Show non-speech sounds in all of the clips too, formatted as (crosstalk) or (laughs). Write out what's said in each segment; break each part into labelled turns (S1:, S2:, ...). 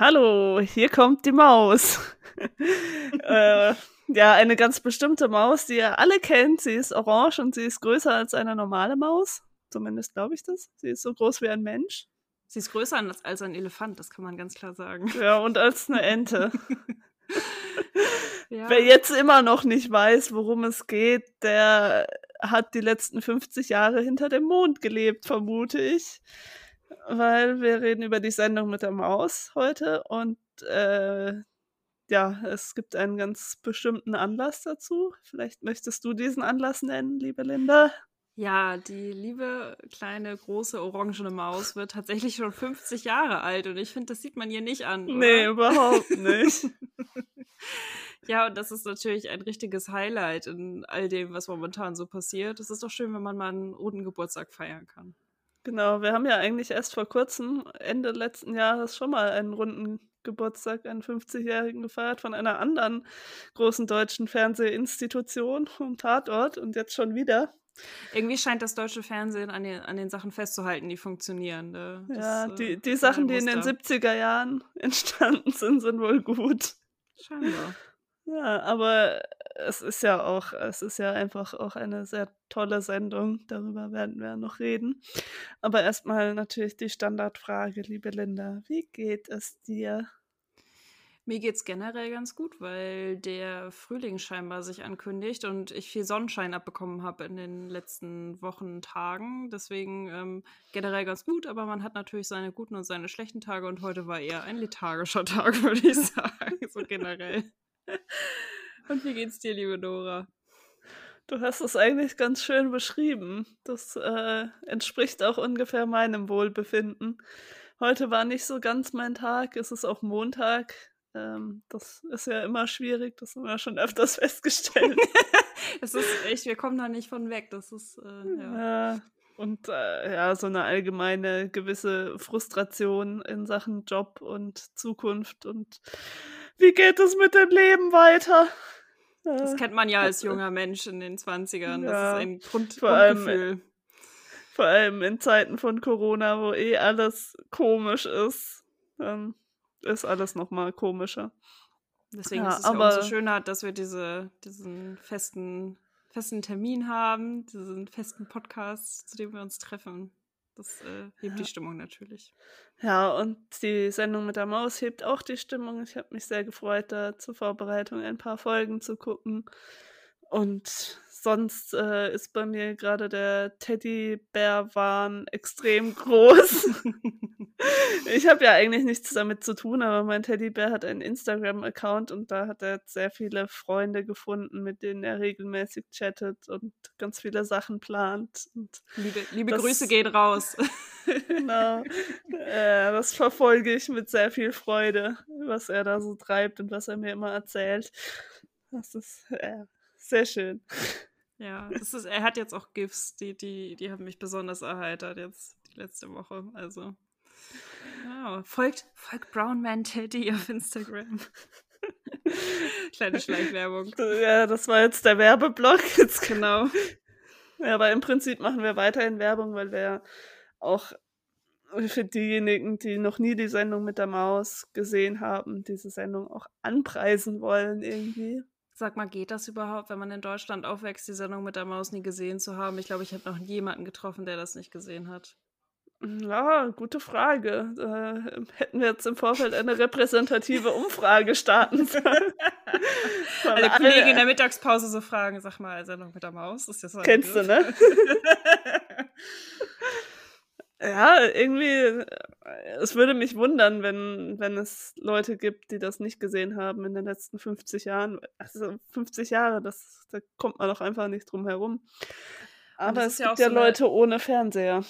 S1: Hallo, hier kommt die Maus. (laughs) äh, ja, eine ganz bestimmte Maus, die ihr alle kennt. Sie ist orange und sie ist größer als eine normale Maus. Zumindest glaube ich das. Sie ist so groß wie ein Mensch.
S2: Sie ist größer als, als ein Elefant, das kann man ganz klar sagen.
S1: Ja, und als eine Ente. (laughs) ja. Wer jetzt immer noch nicht weiß, worum es geht, der hat die letzten 50 Jahre hinter dem Mond gelebt, vermute ich weil wir reden über die Sendung mit der Maus heute und äh, ja, es gibt einen ganz bestimmten Anlass dazu. Vielleicht möchtest du diesen Anlass nennen, liebe Linda.
S2: Ja, die liebe kleine große orangene Maus wird tatsächlich schon 50 Jahre alt und ich finde, das sieht man ihr nicht an. Oder?
S1: Nee, überhaupt nicht. (laughs)
S2: ja, und das ist natürlich ein richtiges Highlight in all dem, was momentan so passiert. Es ist doch schön, wenn man mal einen runden Geburtstag feiern kann.
S1: Genau, wir haben ja eigentlich erst vor kurzem, Ende letzten Jahres, schon mal einen runden Geburtstag, einen 50-Jährigen gefeiert von einer anderen großen deutschen Fernsehinstitution vom Tatort und jetzt schon wieder.
S2: Irgendwie scheint das deutsche Fernsehen an den, an den Sachen festzuhalten, die funktionieren.
S1: Ne? Das, ja, die, äh, die Sachen, die in den 70er Jahren (laughs) entstanden sind, sind wohl gut.
S2: Scheinbar.
S1: Ja, aber es ist ja auch, es ist ja einfach auch eine sehr tolle Sendung. Darüber werden wir noch reden. Aber erstmal natürlich die Standardfrage, liebe Linda. Wie geht es dir?
S2: Mir geht es generell ganz gut, weil der Frühling scheinbar sich ankündigt und ich viel Sonnenschein abbekommen habe in den letzten Wochen, Tagen. Deswegen ähm, generell ganz gut, aber man hat natürlich seine guten und seine schlechten Tage und heute war eher ein lethargischer (laughs) Tag, würde ich sagen, so generell. (laughs) Und wie geht's dir, liebe Dora?
S1: Du hast es eigentlich ganz schön beschrieben. Das äh, entspricht auch ungefähr meinem Wohlbefinden. Heute war nicht so ganz mein Tag, es ist auch Montag. Ähm, das ist ja immer schwierig, das haben wir schon öfters (laughs) festgestellt. (laughs)
S2: es ist echt, wir kommen da nicht von weg. Das ist, äh, ja.
S1: ja. Und äh, ja, so eine allgemeine gewisse Frustration in Sachen Job und Zukunft und wie geht es mit dem Leben weiter?
S2: Das kennt man ja als (laughs) junger Mensch in den 20ern. Das ja, ist ein Grund
S1: vor allem, vor allem in Zeiten von Corona, wo eh alles komisch ist, dann ist alles nochmal komischer.
S2: Deswegen ja, ist es aber, ja umso schöner, dass wir diese, diesen festen, festen Termin haben, diesen festen Podcast, zu dem wir uns treffen. Das äh, hebt ja. die Stimmung natürlich.
S1: Ja, und die Sendung mit der Maus hebt auch die Stimmung. Ich habe mich sehr gefreut, da zur Vorbereitung ein paar Folgen zu gucken. Und sonst äh, ist bei mir gerade der Teddybär-Wahn extrem groß. (laughs) (laughs) ich habe ja eigentlich nichts damit zu tun, aber mein Teddybär hat einen Instagram-Account und da hat er sehr viele Freunde gefunden, mit denen er regelmäßig chattet und ganz viele Sachen plant. Und
S2: liebe, liebe das, Grüße gehen raus. (laughs)
S1: genau. Äh, das verfolge ich mit sehr viel Freude, was er da so treibt und was er mir immer erzählt. Das ist äh, sehr schön.
S2: Ja, das ist, er hat jetzt auch GIFs, die, die, die haben mich besonders erheitert jetzt die letzte Woche. Also, ja, folgt, folgt Brownman Teddy auf Instagram. (laughs) Kleine Schleichwerbung.
S1: Ja, das war jetzt der Werbeblock. Jetzt (laughs) genau. Ja, aber im Prinzip machen wir weiterhin Werbung, weil wir auch für diejenigen, die noch nie die Sendung mit der Maus gesehen haben, diese Sendung auch anpreisen wollen irgendwie.
S2: Sag mal, geht das überhaupt, wenn man in Deutschland aufwächst, die Sendung mit der Maus nie gesehen zu haben? Ich glaube, ich habe noch jemanden getroffen, der das nicht gesehen hat.
S1: Ja, gute Frage. Äh, hätten wir jetzt im Vorfeld eine repräsentative Umfrage starten sollen. (laughs)
S2: Alle Kollegen in der Mittagspause so fragen, sag mal, Sendung mit der Maus, ist das
S1: Kennst du, ne? (laughs) Ja, irgendwie, äh, es würde mich wundern, wenn, wenn es Leute gibt, die das nicht gesehen haben in den letzten 50 Jahren. Also 50 Jahre, das, da kommt man doch einfach nicht drum herum. Aber es ja gibt ja so Leute ohne Fernseher.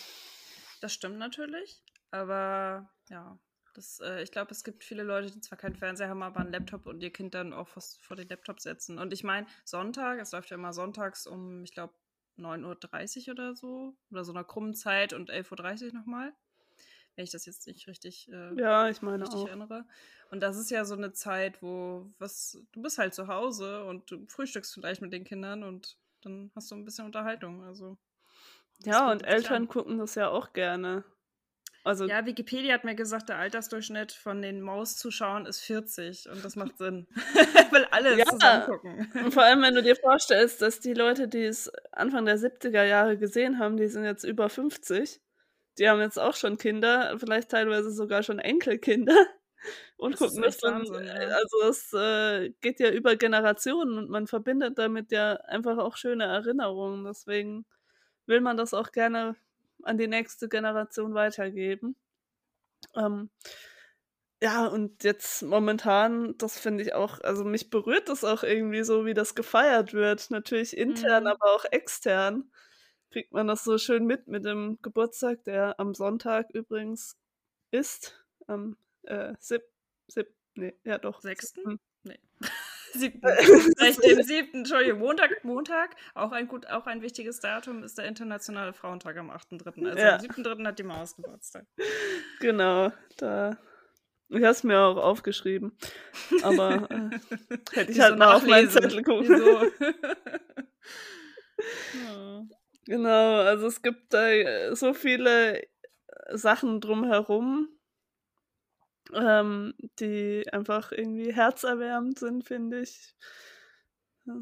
S2: Das stimmt natürlich, aber ja, das, äh, ich glaube, es gibt viele Leute, die zwar keinen Fernseher haben, aber einen Laptop und ihr Kind dann auch vor den Laptop setzen. Und ich meine, Sonntag, es läuft ja immer sonntags um, ich glaube, 9.30 Uhr oder so. Oder so einer krummen Zeit und 11.30 Uhr nochmal. Wenn ich das jetzt nicht richtig, äh,
S1: ja, ich meine richtig auch.
S2: erinnere. Und das ist ja so eine Zeit, wo was, du bist halt zu Hause und du frühstückst vielleicht mit den Kindern und dann hast du ein bisschen Unterhaltung. Also.
S1: Ja, und Eltern gucken das ja auch gerne.
S2: Also, ja, Wikipedia hat mir gesagt, der Altersdurchschnitt von den Maus-Zuschauern ist 40 und das macht Sinn. (laughs) Weil alle ja, zusammen gucken.
S1: Und vor allem, wenn du dir vorstellst, dass die Leute, die es Anfang der 70er Jahre gesehen haben, die sind jetzt über 50. Die haben jetzt auch schon Kinder, vielleicht teilweise sogar schon Enkelkinder (laughs) und das gucken das dann. Wahnsinn, ja. Also es äh, geht ja über Generationen und man verbindet damit ja einfach auch schöne Erinnerungen. Deswegen will man das auch gerne an die nächste Generation weitergeben. Ähm, ja, und jetzt momentan, das finde ich auch, also mich berührt das auch irgendwie so, wie das gefeiert wird. Natürlich intern, mhm. aber auch extern kriegt man das so schön mit mit dem Geburtstag, der am Sonntag übrigens ist. Am äh, sieb, sieb, nee, ja doch.
S2: Sechsten? Nee. Siebten. Vielleicht den siebten, Entschuldigung, Montag, Montag, auch ein gut, auch ein wichtiges Datum ist der Internationale Frauentag am 8.3. Also ja. am 7.3. hat die Maus Geburtstag.
S1: Genau, da. Ich habe es mir auch aufgeschrieben. Aber äh, (laughs) hätte ich halt mal auf meinen Zettel gucken. Wieso? (laughs) ja. Genau, also es gibt da so viele Sachen drumherum, ähm, die einfach irgendwie herzerwärmend sind, finde ich.
S2: Ja,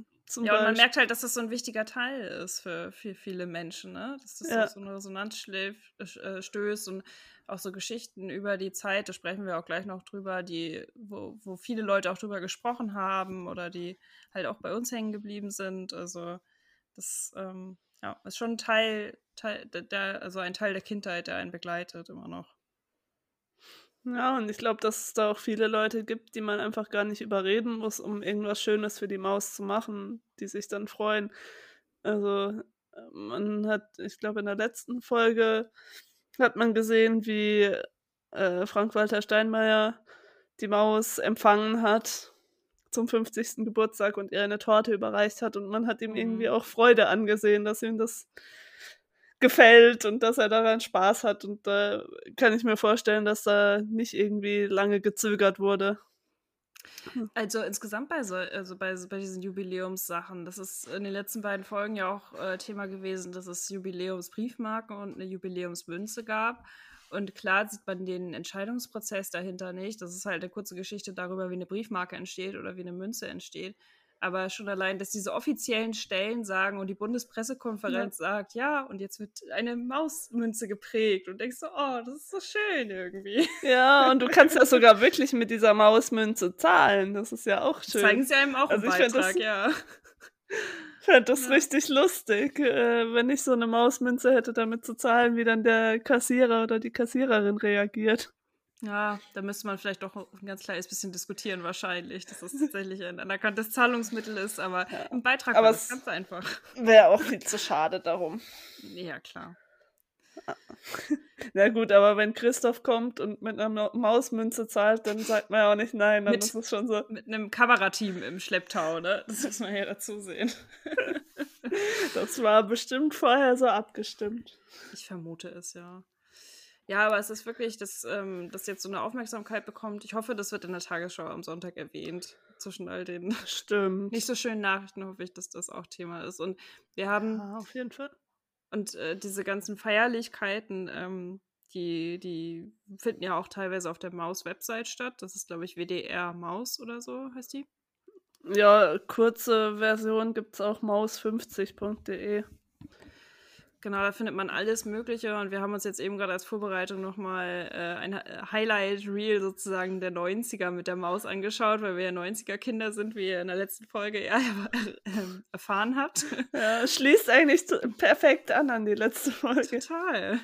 S2: ja und man merkt halt, dass das so ein wichtiger Teil ist für, für viele Menschen, ne? Dass das ja. so eine Resonanz äh, stößt und auch so Geschichten über die Zeit, da sprechen wir auch gleich noch drüber, die, wo, wo viele Leute auch drüber gesprochen haben oder die halt auch bei uns hängen geblieben sind. Also das ähm, ja, ist schon ein Teil, Teil der, also ein Teil der Kindheit, der einen begleitet immer noch.
S1: Ja, und ich glaube, dass es da auch viele Leute gibt, die man einfach gar nicht überreden muss, um irgendwas Schönes für die Maus zu machen, die sich dann freuen. Also man hat, ich glaube, in der letzten Folge hat man gesehen, wie äh, Frank-Walter Steinmeier die Maus empfangen hat zum 50. Geburtstag und ihr eine Torte überreicht hat und man hat ihm mhm. irgendwie auch Freude angesehen, dass ihm das gefällt und dass er daran Spaß hat. Und da kann ich mir vorstellen, dass da nicht irgendwie lange gezögert wurde.
S2: Hm. Also insgesamt bei so, also bei, bei diesen Jubiläumssachen, das ist in den letzten beiden Folgen ja auch äh, Thema gewesen, dass es Jubiläumsbriefmarken und eine Jubiläumsmünze gab. Und klar sieht man den Entscheidungsprozess dahinter nicht. Das ist halt eine kurze Geschichte darüber, wie eine Briefmarke entsteht oder wie eine Münze entsteht. Aber schon allein, dass diese offiziellen Stellen sagen und die Bundespressekonferenz ja. sagt, ja, und jetzt wird eine Mausmünze geprägt und denkst so, oh, das ist so schön irgendwie.
S1: Ja, und du kannst ja sogar wirklich mit dieser Mausmünze zahlen. Das ist ja auch schön.
S2: Zeigen sie einem auch also im Beitrag, das, ja.
S1: Ich fände das ja. richtig lustig, äh, wenn ich so eine Mausmünze hätte, damit zu zahlen, wie dann der Kassierer oder die Kassiererin reagiert.
S2: Ja, da müsste man vielleicht doch ein ganz kleines bisschen diskutieren, wahrscheinlich, dass das tatsächlich ein anerkanntes Zahlungsmittel ist, aber ja. im Beitrag aber das ganz einfach.
S1: Wäre auch viel zu schade darum.
S2: Ja, klar.
S1: Na gut, aber wenn Christoph kommt und mit einer Mausmünze zahlt, dann sagt man ja auch nicht nein, dann mit, ist es schon so.
S2: Mit einem Kamerateam im Schlepptau, ne? Das muss man ja dazu sehen.
S1: das war bestimmt vorher so abgestimmt.
S2: Ich vermute es, ja. Ja, aber es ist wirklich, dass ähm, das jetzt so eine Aufmerksamkeit bekommt. Ich hoffe, das wird in der Tagesschau am Sonntag erwähnt. Zwischen all den (laughs)
S1: Stimmt.
S2: nicht so schönen Nachrichten hoffe ich, dass das auch Thema ist. Und wir haben.
S1: Ja, auf jeden Fall.
S2: Und äh, diese ganzen Feierlichkeiten, ähm, die, die finden ja auch teilweise auf der Maus-Website statt. Das ist, glaube ich, WDR Maus oder so heißt die.
S1: Ja, kurze Version gibt es auch maus50.de.
S2: Genau, da findet man alles Mögliche und wir haben uns jetzt eben gerade als Vorbereitung nochmal äh, ein Highlight-Reel sozusagen der 90er mit der Maus angeschaut, weil wir ja 90er-Kinder sind, wie ihr in der letzten Folge ja (laughs) äh, erfahren habt.
S1: Ja, schließt eigentlich perfekt an an die letzte Folge.
S2: Total.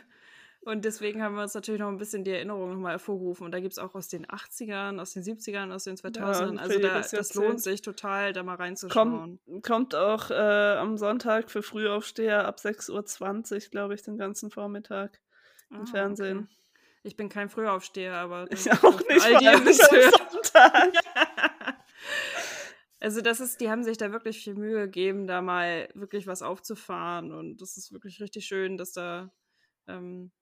S2: Und deswegen haben wir uns natürlich noch ein bisschen die Erinnerung nochmal hervorgerufen. Und da gibt es auch aus den 80ern, aus den 70ern, aus den 2000ern. Ja, also da, das lohnt sich total, da mal reinzuschauen.
S1: Komm, kommt auch äh, am Sonntag für Frühaufsteher ab 6.20 Uhr, glaube ich, den ganzen Vormittag im ah, Fernsehen. Okay.
S2: Ich bin kein Frühaufsteher, aber
S1: ich auch nicht, all die nicht Sonntag. (laughs)
S2: Also das ist, die haben sich da wirklich viel Mühe gegeben, da mal wirklich was aufzufahren und das ist wirklich richtig schön, dass da ähm,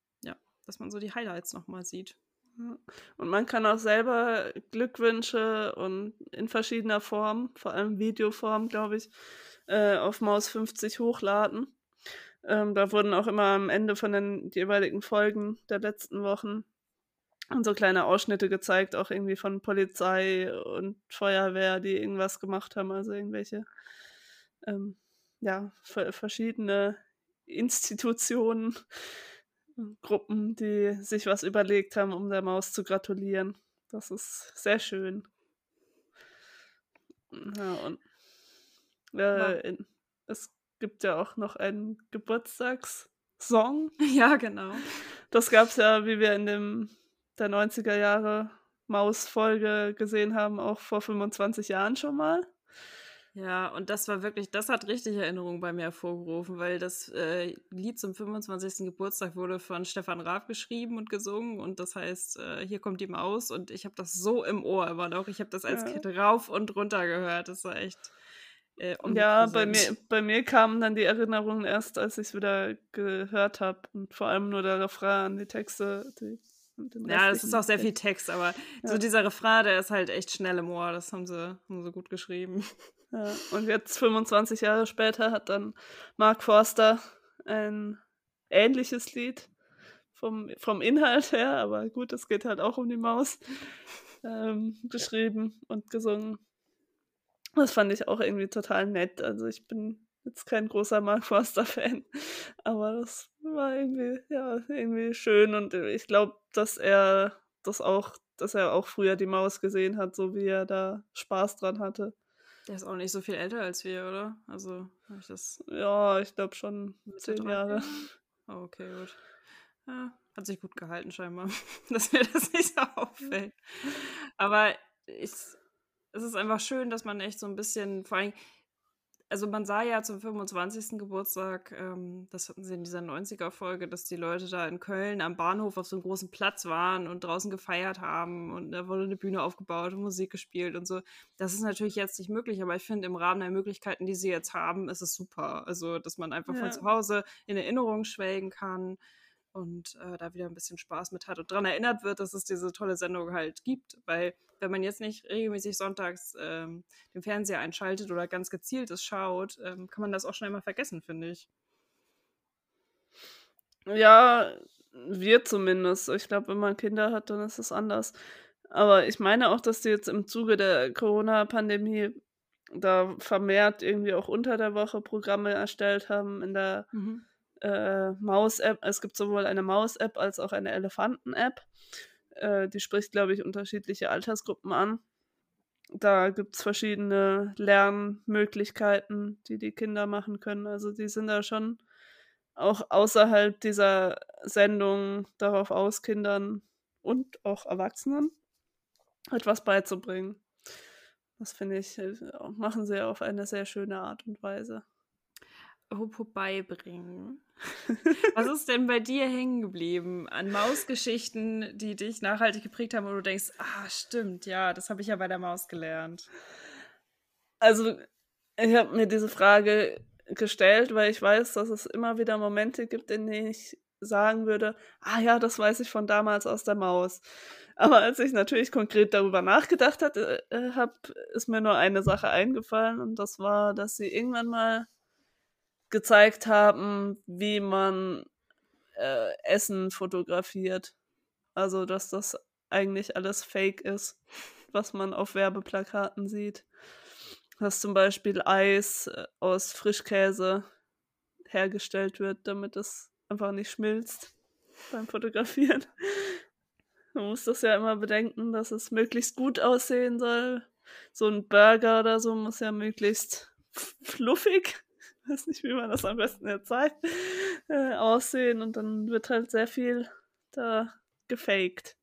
S2: dass man so die Highlights nochmal sieht.
S1: Und man kann auch selber Glückwünsche und in verschiedener Form, vor allem Videoform, glaube ich, äh, auf Maus 50 hochladen. Ähm, da wurden auch immer am Ende von den jeweiligen Folgen der letzten Wochen so kleine Ausschnitte gezeigt, auch irgendwie von Polizei und Feuerwehr, die irgendwas gemacht haben, also irgendwelche ähm, ja, verschiedene Institutionen, Gruppen, die sich was überlegt haben, um der Maus zu gratulieren. Das ist sehr schön. Ja, und äh, in, es gibt ja auch noch einen Geburtstagssong. (laughs)
S2: Ja, genau.
S1: Das gab es ja, wie wir in dem der 90er Jahre Maus-Folge gesehen haben, auch vor 25 Jahren schon mal.
S2: Ja, und das war wirklich, das hat richtig Erinnerungen bei mir hervorgerufen, weil das äh, Lied zum 25. Geburtstag wurde von Stefan Raab geschrieben und gesungen und das heißt, äh, hier kommt die Maus und ich habe das so im Ohr immer noch. Ich habe das als ja. Kind rauf und runter gehört. Das war echt.
S1: Äh, ja, bei mir, bei mir kamen dann die Erinnerungen erst, als ich es wieder gehört habe und vor allem nur der Refrain die Texte, die
S2: ja, das ist auch sehr viel Text, aber ja. so dieser Refrain, der ist halt echt schnell im Ohr. Das haben sie, haben sie gut geschrieben.
S1: Und jetzt 25 Jahre später hat dann Mark Forster ein ähnliches Lied vom, vom Inhalt her, aber gut, es geht halt auch um die Maus, ähm, geschrieben und gesungen. Das fand ich auch irgendwie total nett. Also ich bin jetzt kein großer Mark Forster-Fan, aber das war irgendwie, ja, irgendwie schön und ich glaube, dass er das auch, dass er auch früher die Maus gesehen hat, so wie er da Spaß dran hatte.
S2: Der ist auch nicht so viel älter als wir, oder? Also, habe ich das.
S1: Ja, ich glaube schon zehn Jahre.
S2: Oh, okay, gut. Ja, hat sich gut gehalten, scheinbar, (laughs) dass mir das nicht so auffällt. Aber ich, es ist einfach schön, dass man echt so ein bisschen, vor allem, also man sah ja zum 25. Geburtstag, ähm, das hatten sie in dieser 90er-Folge, dass die Leute da in Köln am Bahnhof auf so einem großen Platz waren und draußen gefeiert haben und da wurde eine Bühne aufgebaut und Musik gespielt und so. Das ist natürlich jetzt nicht möglich, aber ich finde, im Rahmen der Möglichkeiten, die sie jetzt haben, ist es super. Also, dass man einfach ja. von zu Hause in Erinnerung schwelgen kann und äh, da wieder ein bisschen Spaß mit hat und daran erinnert wird, dass es diese tolle Sendung halt gibt. Weil wenn man jetzt nicht regelmäßig sonntags ähm, den Fernseher einschaltet oder ganz gezielt es schaut, ähm, kann man das auch schnell mal vergessen, finde ich.
S1: Ja, wir zumindest. Ich glaube, wenn man Kinder hat, dann ist es anders. Aber ich meine auch, dass die jetzt im Zuge der Corona-Pandemie da vermehrt irgendwie auch unter der Woche Programme erstellt haben in der mhm äh, Maus-App. Es gibt sowohl eine Maus-App als auch eine Elefanten-App. Äh, die spricht, glaube ich, unterschiedliche Altersgruppen an. Da gibt es verschiedene Lernmöglichkeiten, die die Kinder machen können. Also die sind da schon auch außerhalb dieser Sendung darauf aus, Kindern und auch Erwachsenen etwas beizubringen. Das finde ich, äh, machen sie auf eine sehr schöne Art und Weise.
S2: Apropos beibringen. (laughs) Was ist denn bei dir hängen geblieben an Mausgeschichten, die dich nachhaltig geprägt haben, wo du denkst, ah, stimmt, ja, das habe ich ja bei der Maus gelernt?
S1: Also, ich habe mir diese Frage gestellt, weil ich weiß, dass es immer wieder Momente gibt, in denen ich sagen würde, ah ja, das weiß ich von damals aus der Maus. Aber als ich natürlich konkret darüber nachgedacht habe, äh, hab, ist mir nur eine Sache eingefallen und das war, dass sie irgendwann mal gezeigt haben, wie man äh, Essen fotografiert. Also, dass das eigentlich alles fake ist, was man auf Werbeplakaten sieht. Dass zum Beispiel Eis äh, aus Frischkäse hergestellt wird, damit es einfach nicht schmilzt beim Fotografieren. (laughs) Man muss das ja immer bedenken, dass es möglichst gut aussehen soll. So ein Burger oder so muss ja möglichst fluffig (laughs) weiß nicht, wie man das am besten jetzt zeigt, äh, aussehen und dann wird halt sehr viel da gefaked.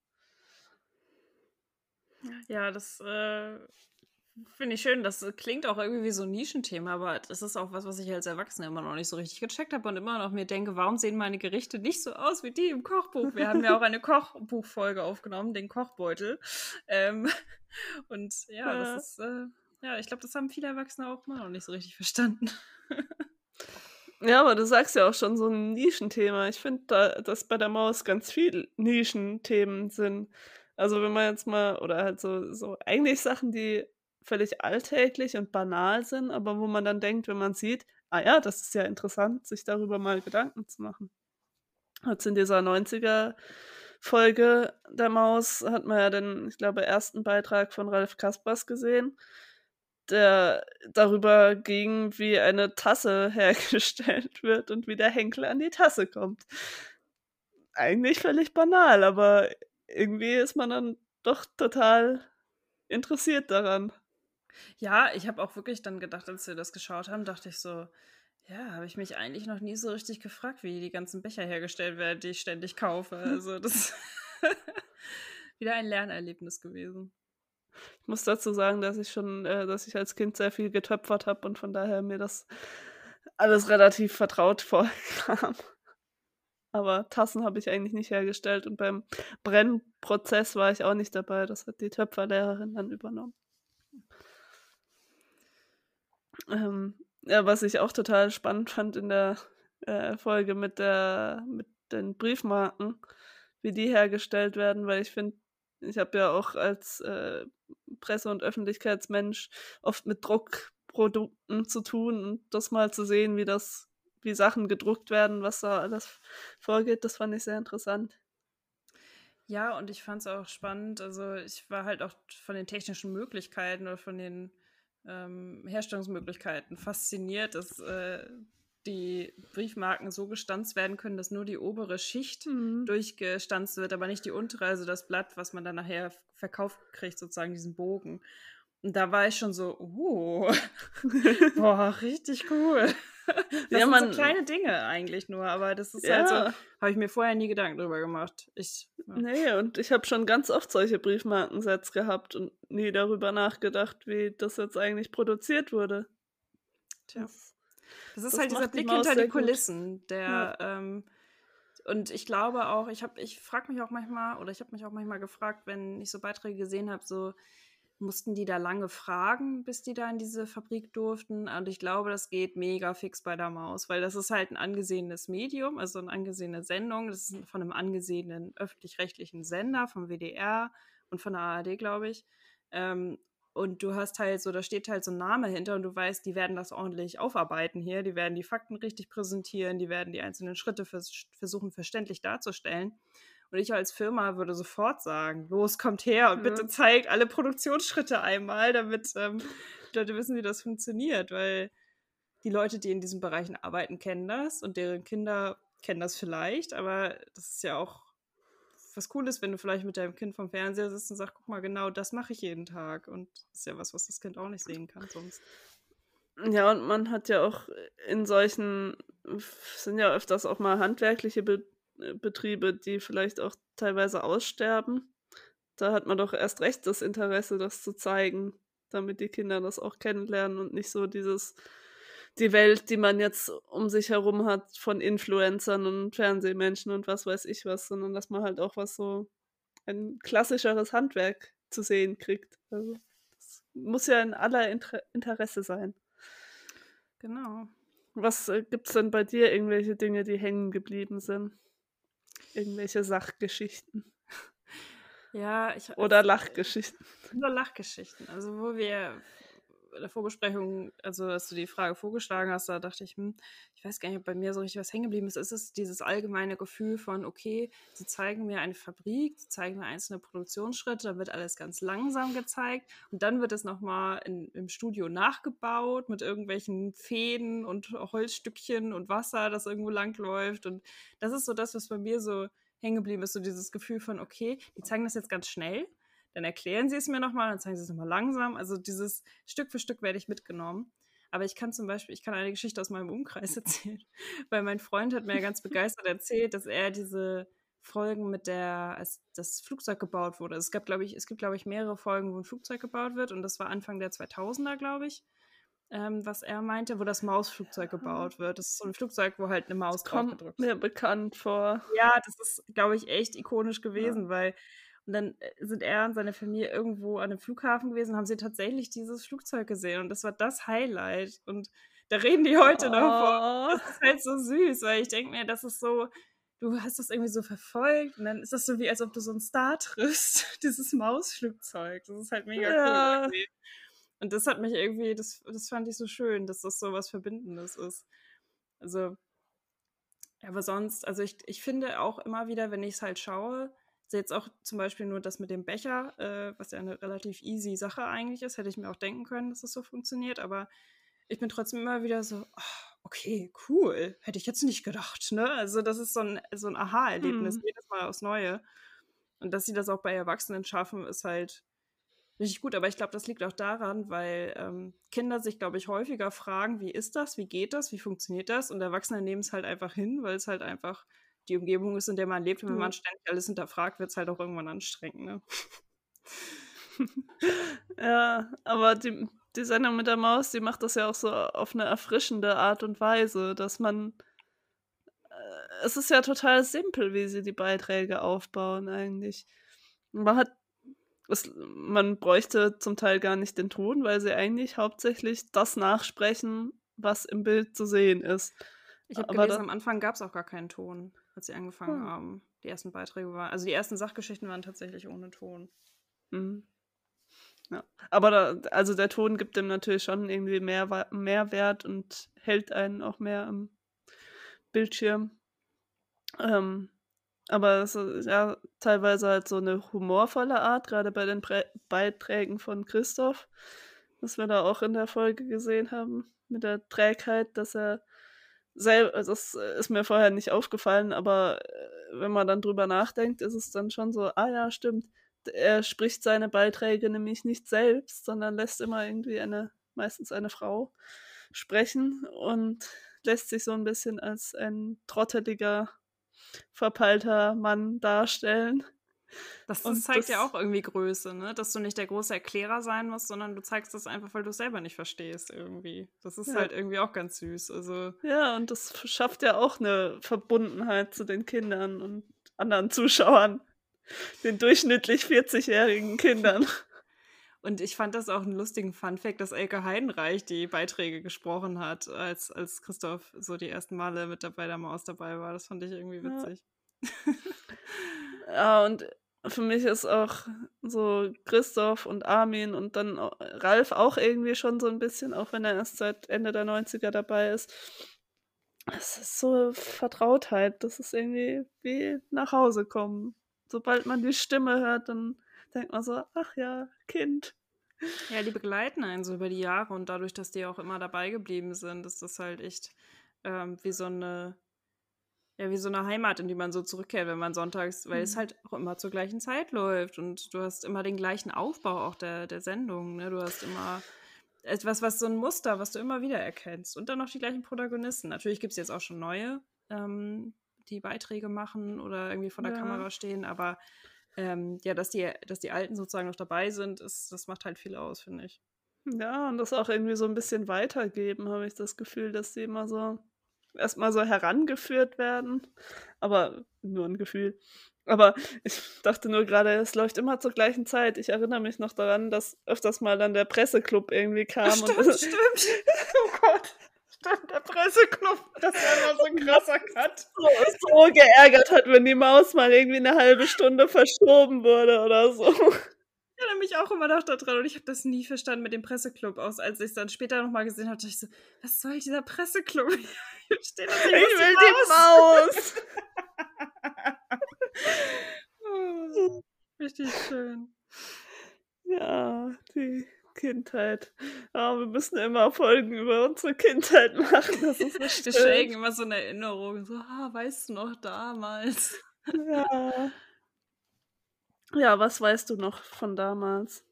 S2: Ja, das äh, finde ich schön. Das klingt auch irgendwie wie so ein Nischenthema, aber das ist auch was, was ich als Erwachsene immer noch nicht so richtig gecheckt habe und immer noch mir denke, warum sehen meine Gerichte nicht so aus wie die im Kochbuch? Wir haben ja auch eine (laughs) Kochbuchfolge aufgenommen, den Kochbeutel. Ähm, und ja, das ist, äh, ja, ich glaube, das haben viele Erwachsene auch immer noch nicht so richtig verstanden.
S1: Ja, aber du sagst ja auch schon so ein Nischenthema. Ich finde, da, dass bei der Maus ganz viele Nischenthemen sind. Also wenn man jetzt mal, oder halt so, so eigentlich Sachen, die völlig alltäglich und banal sind, aber wo man dann denkt, wenn man sieht, ah ja, das ist ja interessant, sich darüber mal Gedanken zu machen. Jetzt in dieser 90er Folge der Maus hat man ja den, ich glaube, ersten Beitrag von Ralf Kaspers gesehen, der darüber ging, wie eine Tasse (laughs) hergestellt wird und wie der Henkel an die Tasse kommt. Eigentlich völlig banal, aber irgendwie ist man dann doch total interessiert daran.
S2: Ja, ich habe auch wirklich dann gedacht, als wir das geschaut haben, dachte ich so, ja, habe ich mich eigentlich noch nie so richtig gefragt, wie die ganzen Becher hergestellt werden, die ich ständig kaufe. (laughs) Also das (laughs) ist wieder ein Lernerlebnis gewesen.
S1: Ich muss dazu sagen, dass ich schon, äh, dass ich als Kind sehr viel getöpfert habe und von daher mir das alles relativ vertraut (laughs) vorkam. Aber Tassen habe ich eigentlich nicht hergestellt und beim Brennprozess war ich auch nicht dabei. Das hat die Töpferlehrerin dann übernommen. Ähm, ja, was ich auch total spannend fand in der äh, Folge mit der mit den Briefmarken, wie die hergestellt werden, weil ich finde, ich habe ja auch als äh, Presse- und Öffentlichkeitsmensch oft mit Druckprodukten zu tun und das mal zu sehen, wie das, wie Sachen gedruckt werden, was da alles vorgeht, das fand ich sehr interessant.
S2: Ja, und ich fand es auch spannend. Also ich war halt auch von den technischen Möglichkeiten oder von den ähm, Herstellungsmöglichkeiten fasziniert, dass äh, die Briefmarken so gestanzt werden können, dass nur die obere Schicht mhm. durchgestanzt wird, aber nicht die untere, also das Blatt, was man dann nachher verkauft kriegt, sozusagen diesen Bogen. Und da war ich schon so, uh, (laughs) boah, richtig cool. Das ja, sind man, so kleine Dinge eigentlich nur, aber das ist ja. halt so, habe ich mir vorher nie Gedanken drüber gemacht. Ich,
S1: ja. Nee, und ich habe schon ganz oft solche Briefmarkensets gehabt und nie darüber nachgedacht, wie das jetzt eigentlich produziert wurde.
S2: Tja. Das, das ist das halt dieser Blick hinter die Kulissen, der ja. ähm, und ich glaube auch, ich habe, ich frage mich auch manchmal, oder ich habe mich auch manchmal gefragt, wenn ich so Beiträge gesehen habe, so, mussten die da lange fragen, bis die da in diese Fabrik durften. Und ich glaube, das geht mega fix bei der Maus, weil das ist halt ein angesehenes Medium, also eine angesehene Sendung. Das ist von einem angesehenen öffentlich-rechtlichen Sender, vom WDR und von der ARD, glaube ich. Ähm, und du hast halt so, da steht halt so ein Name hinter und du weißt, die werden das ordentlich aufarbeiten hier, die werden die Fakten richtig präsentieren, die werden die einzelnen Schritte vers versuchen verständlich darzustellen. Und ich als Firma würde sofort sagen, los, kommt her und bitte zeigt alle Produktionsschritte einmal, damit ähm, die Leute wissen, wie das funktioniert. Weil die Leute, die in diesen Bereichen arbeiten, kennen das und deren Kinder kennen das vielleicht, aber das ist ja auch was Cooles, wenn du vielleicht mit deinem Kind vom Fernseher sitzt und sagst, guck mal, genau das mache ich jeden Tag. Und das ist ja was, was das Kind auch nicht sehen kann sonst.
S1: Ja, und man hat ja auch in solchen, sind ja öfters auch mal handwerkliche Be Betriebe, die vielleicht auch teilweise aussterben. Da hat man doch erst recht das Interesse, das zu zeigen, damit die Kinder das auch kennenlernen und nicht so dieses, die Welt, die man jetzt um sich herum hat von Influencern und Fernsehmenschen und was weiß ich was, sondern dass man halt auch was so ein klassischeres Handwerk zu sehen kriegt. Also das muss ja in aller Inter Interesse sein.
S2: Genau.
S1: Was äh, gibt es denn bei dir irgendwelche Dinge, die hängen geblieben sind? Irgendwelche Sachgeschichten. (laughs)
S2: Ja, ich.
S1: Oder Lachgeschichten.
S2: Oder Lachgeschichten. Also, wo wir in der Vorbesprechung, also als du die Frage vorgeschlagen hast, da dachte ich, hm, ich weiß gar nicht, ob bei mir so richtig was hängen geblieben ist. Es ist dieses allgemeine Gefühl von, okay, sie zeigen mir eine Fabrik, sie zeigen mir einzelne Produktionsschritte, da wird alles ganz langsam gezeigt und dann wird es nochmal im Studio nachgebaut mit irgendwelchen Fäden und Holzstückchen und Wasser, das irgendwo langläuft. Und das ist so das, was bei mir so hängen geblieben ist, so dieses Gefühl von, okay, die zeigen das jetzt ganz schnell, dann erklären sie es mir nochmal, dann zeigen sie es nochmal langsam. Also dieses Stück für Stück werde ich mitgenommen. Aber ich kann zum Beispiel, ich kann eine Geschichte aus meinem Umkreis (laughs) erzählen, weil mein Freund hat mir ganz begeistert erzählt, dass er diese Folgen mit der, als das Flugzeug gebaut wurde. Es gab, glaube ich, es gibt, glaube ich, mehrere Folgen, wo ein Flugzeug gebaut wird und das war Anfang der 2000er, glaube ich ähm, was er meinte, wo das Mausflugzeug gebaut wird. Das ist so ein Flugzeug, wo halt eine Maus
S1: das kommt mir bekannt vor.
S2: Ja, das ist, glaube ich, echt ikonisch gewesen, ja. weil und dann äh, sind er und seine Familie irgendwo an einem Flughafen gewesen, haben sie tatsächlich dieses Flugzeug gesehen und das war das Highlight. Und da reden die heute oh. noch vor. Das ist halt so süß, weil ich denke mir, das ist so, du hast das irgendwie so verfolgt und dann ist das so wie, als ob du so einen Star triffst, (laughs) dieses Mausflugzeug. Das ist halt mega ja. cool. Und das hat mich irgendwie, das, das fand ich so schön, dass das so was Verbindendes ist. Also, aber sonst, also ich, ich finde auch immer wieder, wenn ich es halt schaue, jetzt auch zum Beispiel nur das mit dem Becher, äh, was ja eine relativ easy Sache eigentlich ist, hätte ich mir auch denken können, dass das so funktioniert, aber ich bin trotzdem immer wieder so, oh, okay, cool, hätte ich jetzt nicht gedacht, ne? Also das ist so ein, so ein Aha-Erlebnis, hm. jedes Mal aufs Neue. Und dass sie das auch bei Erwachsenen schaffen, ist halt richtig gut. Aber ich glaube, das liegt auch daran, weil ähm, Kinder sich, glaube ich, häufiger fragen, wie ist das, wie geht das, wie funktioniert das? Und Erwachsene nehmen es halt einfach hin, weil es halt einfach die Umgebung ist, in der man lebt. Und wenn man ständig alles hinterfragt, wird es halt auch irgendwann anstrengend. Ne? (laughs)
S1: ja, aber die, die Sendung mit der Maus, die macht das ja auch so auf eine erfrischende Art und Weise, dass man. Äh, es ist ja total simpel, wie sie die Beiträge aufbauen, eigentlich. Man hat. Es, man bräuchte zum Teil gar nicht den Ton, weil sie eigentlich hauptsächlich das nachsprechen, was im Bild zu sehen ist.
S2: Ich habe gelesen, da, am Anfang gab es auch gar keinen Ton, als sie angefangen hm. haben. Die ersten Beiträge waren, also die ersten Sachgeschichten waren tatsächlich ohne Ton. Mhm.
S1: Ja. Aber da, also der Ton gibt dem natürlich schon irgendwie mehr Mehrwert und hält einen auch mehr am Bildschirm. Ähm, aber es ist ja teilweise halt so eine humorvolle Art, gerade bei den Pre Beiträgen von Christoph, was wir da auch in der Folge gesehen haben, mit der Trägheit, dass er also das ist mir vorher nicht aufgefallen, aber äh, wenn man dann drüber nachdenkt, ist es dann schon so, ah ja, stimmt, er spricht seine Beiträge nämlich nicht selbst, sondern lässt immer irgendwie eine, meistens eine Frau sprechen und lässt sich so ein bisschen als ein trotteliger, verpeilter Mann darstellen.
S2: Das, das zeigt das, ja auch irgendwie Größe, ne? Dass du nicht der große Erklärer sein musst, sondern du zeigst das einfach, weil du es selber nicht verstehst irgendwie. Das ist ja. halt irgendwie auch ganz süß. Also
S1: ja, und das schafft ja auch eine Verbundenheit zu den Kindern und anderen Zuschauern den durchschnittlich 40-jährigen Kindern. (laughs)
S2: Und ich fand das auch einen lustigen Funfact, dass Elke Heidenreich die Beiträge gesprochen hat, als, als Christoph so die ersten Male mit dabei der Maus dabei war. Das fand ich irgendwie witzig.
S1: Ja, (laughs) ja und für mich ist auch so Christoph und Armin und dann Ralf auch irgendwie schon so ein bisschen, auch wenn er erst seit Ende der 90er dabei ist. Es ist so Vertrautheit, das ist irgendwie wie nach Hause kommen sobald man die Stimme hört, dann denkt man so, ach ja, Kind.
S2: Ja, die begleiten einen so über die Jahre und dadurch, dass die auch immer dabei geblieben sind, ist das halt echt ähm, wie so eine, ja, wie so eine Heimat, in die man so zurückkehrt, wenn man sonntags, weil mhm. es halt auch immer zur gleichen Zeit läuft und du hast immer den gleichen Aufbau auch der, der Sendung, ne? Du hast immer etwas, was so ein Muster, was du immer wieder erkennst und dann noch die gleichen Protagonisten. Natürlich gibt es jetzt auch schon neue, ähm, die Beiträge machen oder irgendwie vor der ja. Kamera stehen, aber ähm, ja, dass die, dass die Alten sozusagen noch dabei sind, ist, das macht halt viel aus, finde ich.
S1: Ja, und das auch irgendwie so ein bisschen weitergeben, habe ich das Gefühl, dass sie immer so erstmal so herangeführt werden. Aber nur ein Gefühl. Aber ich dachte nur gerade, es läuft immer zur gleichen Zeit. Ich erinnere mich noch daran, dass öfters mal dann der Presseclub irgendwie kam.
S2: Stimmt, und das, (laughs) stimmt. oh Gott. Stimmt, der Presseclub, das war immer so ein krasser Cut.
S1: So, so geärgert hat, wenn die Maus mal irgendwie eine halbe Stunde verschoben wurde oder so.
S2: Ich erinnere mich auch immer noch daran und ich habe das nie verstanden mit dem Presseclub aus. Als ich es dann später nochmal gesehen habe, dachte ich so, was soll dieser Presseclub? (laughs) Hier steht
S1: ich will die Maus.
S2: oh, (laughs) richtig schön.
S1: Ja, die Kindheit. Ja, wir müssen immer Folgen über unsere Kindheit machen. Das ist
S2: richtig schön. immer so eine Erinnerung. So, ah, weißt du noch damals?
S1: Ja. Ja, was weißt du noch von damals?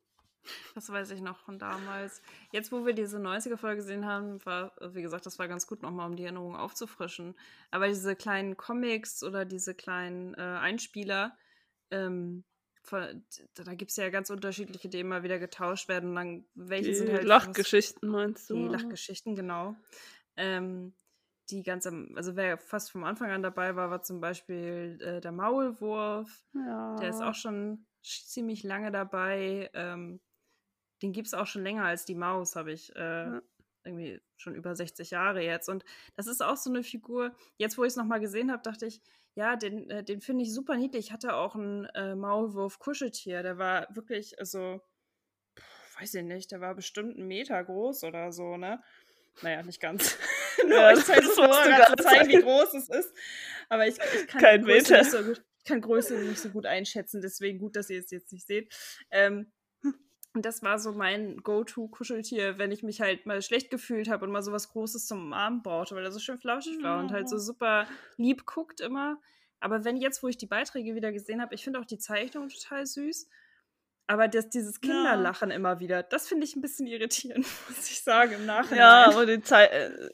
S2: Was weiß ich noch von damals? Jetzt, wo wir diese 90er-Folge gesehen haben, war, wie gesagt, das war ganz gut nochmal, um die Erinnerung aufzufrischen. Aber diese kleinen Comics oder diese kleinen äh, Einspieler, ähm, da gibt es ja ganz unterschiedliche, die immer wieder getauscht werden. Und dann, welche
S1: die
S2: sind halt.
S1: Lachgeschichten meinst du?
S2: Die Lachgeschichten, genau. Ähm, die ganz also wer fast vom Anfang an dabei war, war zum Beispiel äh, der Maulwurf. Ja. Der ist auch schon ziemlich lange dabei. Ähm, den gibt es auch schon länger als die Maus, habe ich äh, ja. irgendwie schon über 60 Jahre jetzt. Und das ist auch so eine Figur. Jetzt, wo ich es nochmal gesehen habe, dachte ich, ja, den, äh, den finde ich super niedlich. Ich hatte auch ein äh, Maulwurf-Kuscheltier. Der war wirklich, also, weiß ich nicht, der war bestimmt einen Meter groß oder so, ne? Naja, nicht ganz. (laughs) Nur ja, ich zeige es vor, zu zeigen, wie groß es ist. Aber ich, ich kann
S1: Kein Meter.
S2: Nicht so gut, kann Größe nicht so gut einschätzen, deswegen gut, dass ihr es jetzt nicht seht. Ähm, und das war so mein Go-To-Kuscheltier, wenn ich mich halt mal schlecht gefühlt habe und mal so was Großes zum Arm brauchte, weil er so schön flauschig war und halt so super lieb guckt immer. Aber wenn jetzt, wo ich die Beiträge wieder gesehen habe, ich finde auch die Zeichnung total süß. Aber das, dieses Kinderlachen ja. immer wieder, das finde ich ein bisschen irritierend, (laughs) muss ich sagen, im Nachhinein.
S1: Ja, aber die Zeit, äh,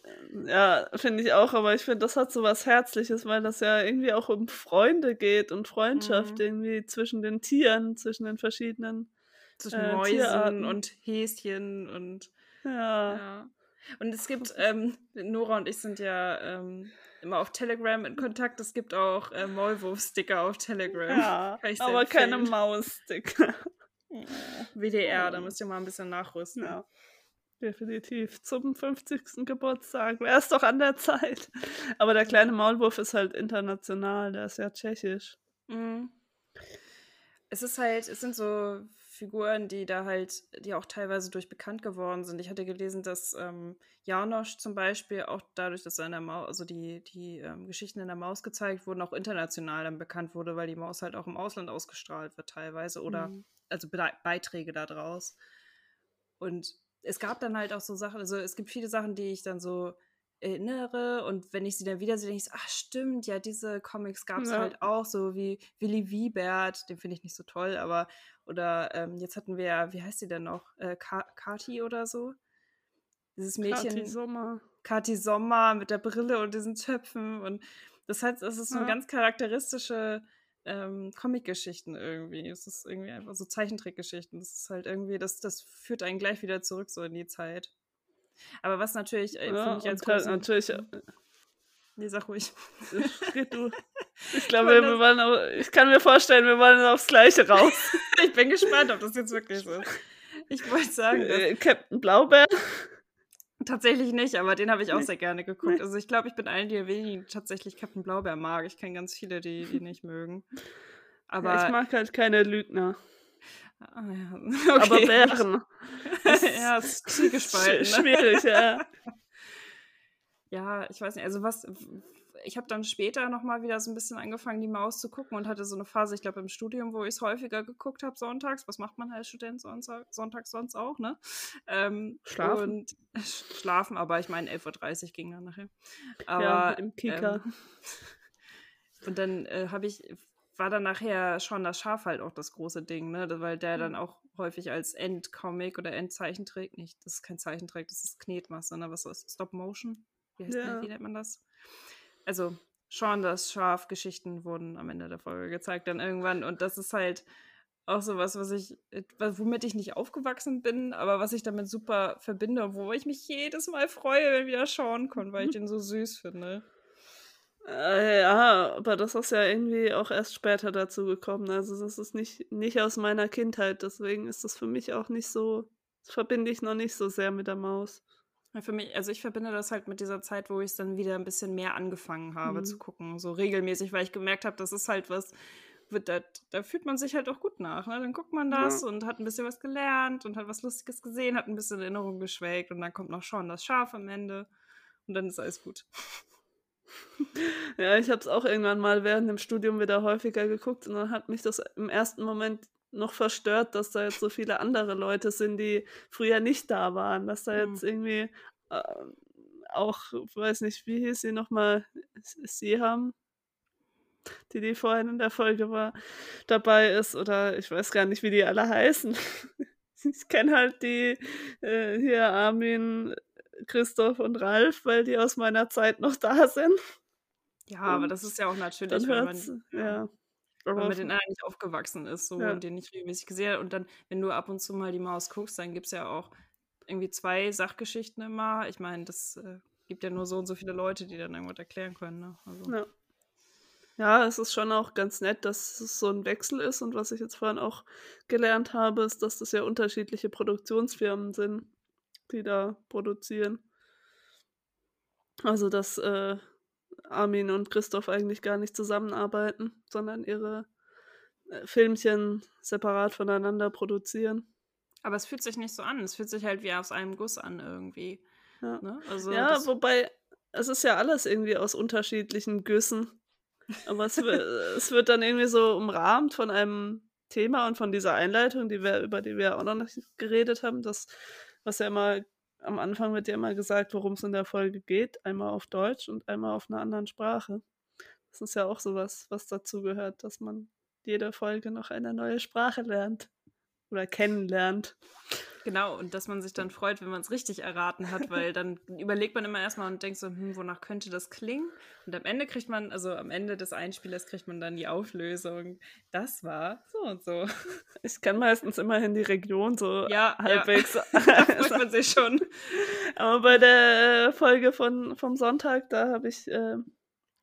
S1: ja, finde ich auch, aber ich finde, das hat so was Herzliches, weil das ja irgendwie auch um Freunde geht und Freundschaft mhm. irgendwie zwischen den Tieren, zwischen den verschiedenen
S2: zwischen äh, Mäusen Tierarten. und Häschen und
S1: ja. ja.
S2: Und es gibt, ähm, Nora und ich sind ja ähm, immer auf Telegram in Kontakt. Es gibt auch äh, Maulwurf-Sticker auf Telegram.
S1: Ja, aber keine Maus-Sticker.
S2: WDR, da müsst ihr mal ein bisschen nachrüsten.
S1: Ja, definitiv. Zum 50. Geburtstag. Wäre es doch an der Zeit. (laughs) Aber der kleine Maulwurf ist halt international, der ist ja tschechisch.
S2: Mhm. Es ist halt, es sind so Figuren, die da halt, die auch teilweise durch bekannt geworden sind. Ich hatte gelesen, dass ähm, Janosch zum Beispiel auch dadurch, dass er in der Maus, also die, die ähm, Geschichten in der Maus gezeigt wurden, auch international dann bekannt wurde, weil die Maus halt auch im Ausland ausgestrahlt wird teilweise oder mhm. Also Be Beiträge daraus. Und es gab dann halt auch so Sachen, also es gibt viele Sachen, die ich dann so erinnere und wenn ich sie dann wieder sehe, denke ich so, ach stimmt, ja, diese Comics gab es ja. halt auch, so wie Willy Wiebert, den finde ich nicht so toll, aber oder ähm, jetzt hatten wir ja, wie heißt sie denn noch? Äh, Kati oder so? Dieses Mädchen.
S1: Kati Sommer.
S2: Kati Sommer mit der Brille und diesen Töpfen und das heißt, es ist so ja. ganz charakteristische ähm, Comic-Geschichten irgendwie. Es ist irgendwie einfach so Zeichentrickgeschichten. Das ist halt irgendwie, das, das führt einen gleich wieder zurück so in die Zeit. Aber was natürlich äh,
S1: ja, ich als großen, natürlich. Äh,
S2: nee, sag ruhig.
S1: Red du. (laughs) Ich glaube, wir wollen auch, ich kann mir vorstellen, wir wollen aufs Gleiche raus. (laughs)
S2: ich bin gespannt, ob das jetzt wirklich so ist. Ich wollte sagen.
S1: Äh, Captain Blaubeer.
S2: Tatsächlich nicht, aber den habe ich auch sehr gerne geguckt. Also ich glaube, ich bin einer der wenigen, die tatsächlich Captain Blaubeer mag. Ich kenne ganz viele, die die nicht mögen.
S1: Aber ja, ich mag halt keine Lügner.
S2: Ah, ja. (laughs) okay.
S1: Aber Bären. (laughs)
S2: ja, ist zwiegespalten. Ne?
S1: Schwierig, ja. (laughs)
S2: ja, ich weiß nicht, also was, ich habe dann später nochmal wieder so ein bisschen angefangen, die Maus zu gucken und hatte so eine Phase, ich glaube im Studium, wo ich es häufiger geguckt habe sonntags. Was macht man als Student sonntags sonst auch, ne? Ähm,
S1: schlafen.
S2: Und, (laughs) schlafen, aber ich meine 11.30 Uhr ging dann nachher. Aber,
S1: ja, im Kika. Ähm, (laughs)
S2: und dann äh, habe ich war dann nachher schon das Schaf halt auch das große Ding, ne? Weil der dann mhm. auch häufig als Endcomic oder Endzeichentrick, nicht, das ist kein Zeichentrick, das ist Knetmasse, ne? Was ist Stop Motion? Wie, heißt ja. wie nennt man das? Also, schon das Schaf-Geschichten wurden am Ende der Folge gezeigt dann irgendwann und das ist halt auch so was, was ich, womit ich nicht aufgewachsen bin, aber was ich damit super verbinde und wo ich mich jedes Mal freue, wenn wieder schauen kann, weil ich den so süß finde.
S1: Äh, ja, aber das ist ja irgendwie auch erst später dazu gekommen. Also das ist nicht, nicht aus meiner Kindheit, deswegen ist das für mich auch nicht so, das verbinde ich noch nicht so sehr mit der Maus.
S2: Für mich, also ich verbinde das halt mit dieser Zeit, wo ich es dann wieder ein bisschen mehr angefangen habe mhm. zu gucken, so regelmäßig, weil ich gemerkt habe, das ist halt was, da, da, fühlt man sich halt auch gut nach. Ne? Dann guckt man das ja. und hat ein bisschen was gelernt und hat was Lustiges gesehen, hat ein bisschen Erinnerung geschwelgt und dann kommt noch schon das Schaf am Ende und dann ist alles gut. (laughs)
S1: Ja, ich habe es auch irgendwann mal während dem Studium wieder häufiger geguckt und dann hat mich das im ersten Moment noch verstört, dass da jetzt so viele andere Leute sind, die früher nicht da waren, dass da jetzt mhm. irgendwie äh, auch, weiß nicht, wie hieß sie nochmal, sie haben, die die vorhin in der Folge war, dabei ist oder ich weiß gar nicht, wie die alle heißen. (laughs) ich kenne halt die äh, hier Armin, Christoph und Ralf, weil die aus meiner Zeit noch da sind.
S2: Ja, und aber das ist ja auch natürlich,
S1: wenn man,
S2: ja. Wenn man mit den anderen nicht aufgewachsen ist so, ja. und den nicht regelmäßig gesehen hat. Und dann, wenn du ab und zu mal die Maus guckst, dann gibt es ja auch irgendwie zwei Sachgeschichten immer. Ich meine, das äh, gibt ja nur so und so viele Leute, die dann irgendwas erklären können. Ne? Also.
S1: Ja. Ja, es ist schon auch ganz nett, dass es so ein Wechsel ist. Und was ich jetzt vorhin auch gelernt habe, ist, dass das ja unterschiedliche Produktionsfirmen sind die da produzieren. Also, dass äh, Armin und Christoph eigentlich gar nicht zusammenarbeiten, sondern ihre äh, Filmchen separat voneinander produzieren.
S2: Aber es fühlt sich nicht so an. Es fühlt sich halt wie aus einem Guss an irgendwie.
S1: Ja,
S2: Ne? Also
S1: ja wobei es ist ja alles irgendwie aus unterschiedlichen Güssen. Aber es, (laughs) es wird dann irgendwie so umrahmt von einem Thema und von dieser Einleitung, die wir, über die wir auch noch nicht geredet haben. Das, was ja immer am Anfang wird ja immer gesagt, worum es in der Folge geht. Einmal auf Deutsch und einmal auf einer anderen Sprache. Das ist ja auch sowas, was dazu gehört, dass man jede Folge noch eine neue Sprache lernt. Oder kennenlernt.
S2: genau, und dass man sich dann freut, wenn man es richtig erraten hat, weil dann überlegt man immer erstmal und denkt so, hm, wonach könnte das klingen? Und am Ende kriegt man, also am Ende des Einspielers kriegt man dann die Auflösung. Das war so und so.
S1: Ich kann meistens immerhin die Region so
S2: Ja,
S1: halbwegs.
S2: ja. (laughs) da freut man sich schon.
S1: Aber bei der äh, Folge von, vom Sonntag, da habe ich äh,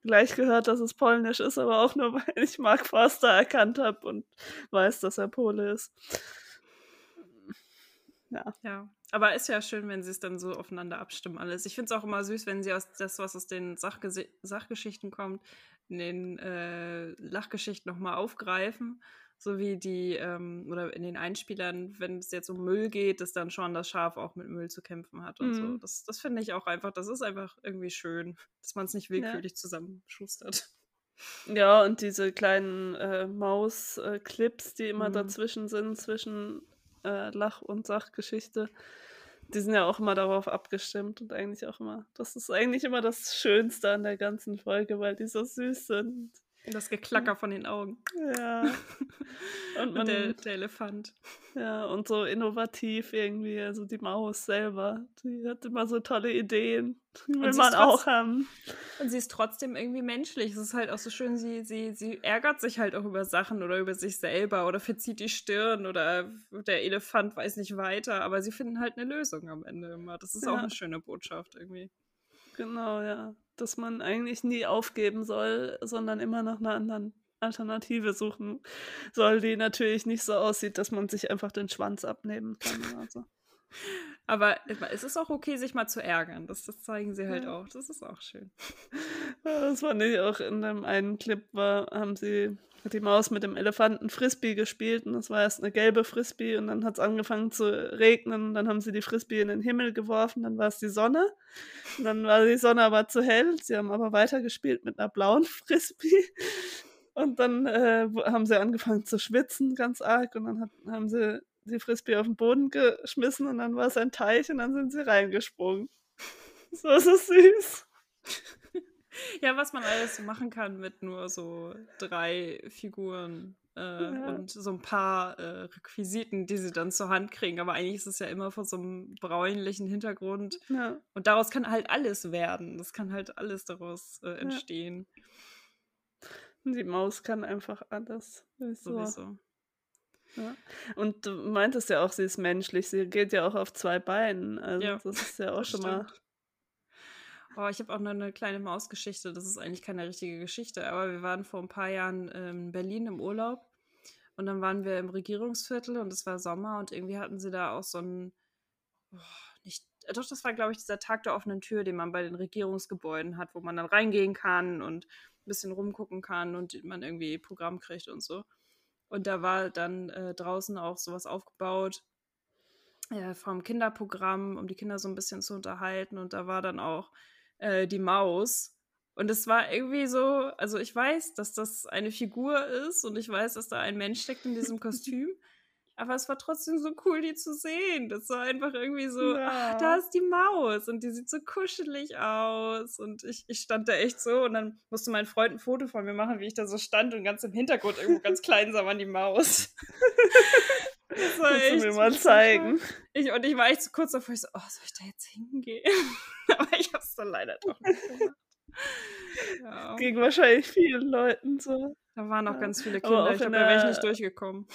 S1: gleich gehört, dass es polnisch ist, aber auch nur, (laughs) weil ich Mark Forster erkannt habe und weiß, dass er Pole ist. Ja,
S2: Ja, aber ist ja schön, wenn sie es dann so aufeinander abstimmen alles. Ich finde es auch immer süß, wenn sie aus das, was aus den Sachgesi Sachgeschichten kommt, in den äh, Lachgeschichten nochmal aufgreifen. So wie die, ähm, oder in den Einspielern, wenn es jetzt um Müll geht, dass dann schon das Schaf auch mit Müll zu kämpfen hat und so.
S1: Mhm.
S2: Das, das finde ich auch einfach, das ist einfach irgendwie schön, dass man es nicht willkürlich zusammenschustert.
S1: ja und diese kleinen äh, Maus-Clips, die immer
S2: Mhm.
S1: dazwischen sind, zwischen äh, Lach- und Sachgeschichte, die sind ja auch immer darauf abgestimmt und eigentlich auch immer, das ist eigentlich immer das Schönste an der ganzen Folge, weil die so süß sind.
S2: Das Geklacker von den Augen.
S1: Ja. (laughs) Und man,
S2: Und der, der Elefant.
S1: ja, und so innovativ irgendwie, also die Maus selber, die hat immer so tolle Ideen. Die will man auch haben.
S2: Und sie ist trotzdem irgendwie menschlich. Es ist halt auch so schön, sie, sie, sie ärgert sich halt auch über Sachen oder über sich selber oder verzieht die Stirn oder der Elefant weiß nicht weiter, aber sie finden halt eine Lösung am Ende immer. Das ist auch
S1: Ja.
S2: eine schöne Botschaft irgendwie.
S1: Genau, ja. Dass man eigentlich nie aufgeben soll, sondern immer nach einer anderen Alternative suchen soll, die natürlich nicht so aussieht, dass man sich einfach den Schwanz abnehmen kann. Also. (laughs)
S2: Aber es ist auch okay, sich mal zu ärgern. Das, das zeigen sie halt
S1: Ja.
S2: auch. Das ist auch schön.
S1: Ja, Das fand ich auch in dem einen Clip, war, haben sie hat die Maus mit dem Elefanten Frisbee gespielt und das war erst eine gelbe Frisbee und dann hat es angefangen zu regnen und dann haben sie die Frisbee in den Himmel geworfen, dann war es die Sonne und dann war die Sonne aber zu hell, sie haben aber weitergespielt mit einer blauen (laughs) Frisbee und dann äh, haben sie angefangen zu schwitzen ganz arg und dann hat, haben sie die Frisbee auf den Boden geschmissen und dann war es ein Teich und dann sind sie reingesprungen. Das war so süß. (laughs)
S2: Ja, was man alles so machen kann mit nur so drei Figuren äh,
S1: Ja.
S2: und so ein paar äh, Requisiten, die sie dann zur Hand kriegen. Aber eigentlich ist es ja immer vor so einem bräunlichen Hintergrund.
S1: Ja.
S2: Und daraus kann halt alles werden. Das kann halt alles daraus äh, entstehen.
S1: Die Maus kann einfach alles.
S2: Sowieso.
S1: Ja. Und du meintest ja auch, sie ist menschlich. Sie geht ja auch auf zwei Beinen. Also
S2: Ja,
S1: das ist ja auch (laughs) schon mal.
S2: Oh, ich habe auch noch eine kleine Mausgeschichte. Das ist eigentlich keine richtige Geschichte, aber wir waren vor ein paar Jahren in Berlin im Urlaub und dann waren wir im Regierungsviertel und es war Sommer und irgendwie hatten sie da auch so ein, oh, nicht, äh, doch, das war, glaube ich, dieser Tag der offenen Tür, den man bei den Regierungsgebäuden hat, wo man dann reingehen kann und ein bisschen rumgucken kann und man irgendwie Programm kriegt und so. Und da war dann äh, draußen auch sowas aufgebaut äh, vom Kinderprogramm, um die Kinder so ein bisschen zu unterhalten. Und da war dann auch äh, die Maus. Und es war irgendwie so, also ich weiß, dass das eine Figur ist und ich weiß, dass da ein Mensch steckt in diesem (laughs) Kostüm. Aber es war trotzdem so cool, die zu sehen. Das war einfach irgendwie so,
S1: Ja.
S2: ach, da ist die Maus und die sieht so kuschelig aus. Und ich, ich stand da echt so und dann musste mein Freund ein Foto von mir machen, wie ich da so stand und ganz im Hintergrund irgendwo ganz (laughs) klein sah man die Maus. (laughs) Das war
S1: Musst du
S2: echt
S1: mir mal zeigen.
S2: Ich, und ich war echt so kurz davor, ich so, oh, soll ich da jetzt hingehen? (laughs) Aber ich hab's dann leider doch nicht gemacht. Ja.
S1: Ging wahrscheinlich vielen Leuten so.
S2: Da waren noch
S1: Ja.
S2: ganz viele Kinder.
S1: auch
S2: Ich glaube, da wäre ich nicht durchgekommen.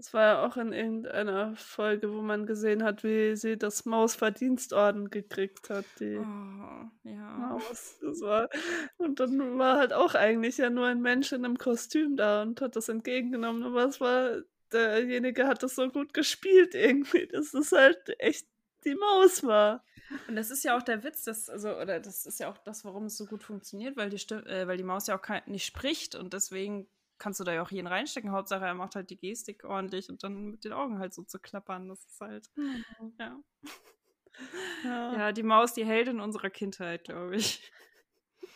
S1: Es war ja auch in irgendeiner Folge, wo man gesehen hat, wie sie das Mausverdienstorden gekriegt hat, die
S2: Oh, ja.
S1: Maus. Das war, und dann war halt auch eigentlich ja nur ein Mensch in einem Kostüm da und hat das entgegengenommen. Aber es war, derjenige hat das so gut gespielt irgendwie, dass es halt echt die Maus war.
S2: Und das ist ja auch der Witz, dass, also, oder das ist ja auch das, warum es so gut funktioniert, weil die, Stimme, äh, weil die Maus ja auch nicht spricht und deswegen kannst du da ja auch jeden reinstecken. Hauptsache, er macht halt die Gestik ordentlich und dann mit den Augen halt so zu klappern. Das ist halt, mhm. ja. (laughs) ja. Ja, die Maus, die Heldin unserer Kindheit, glaube ich.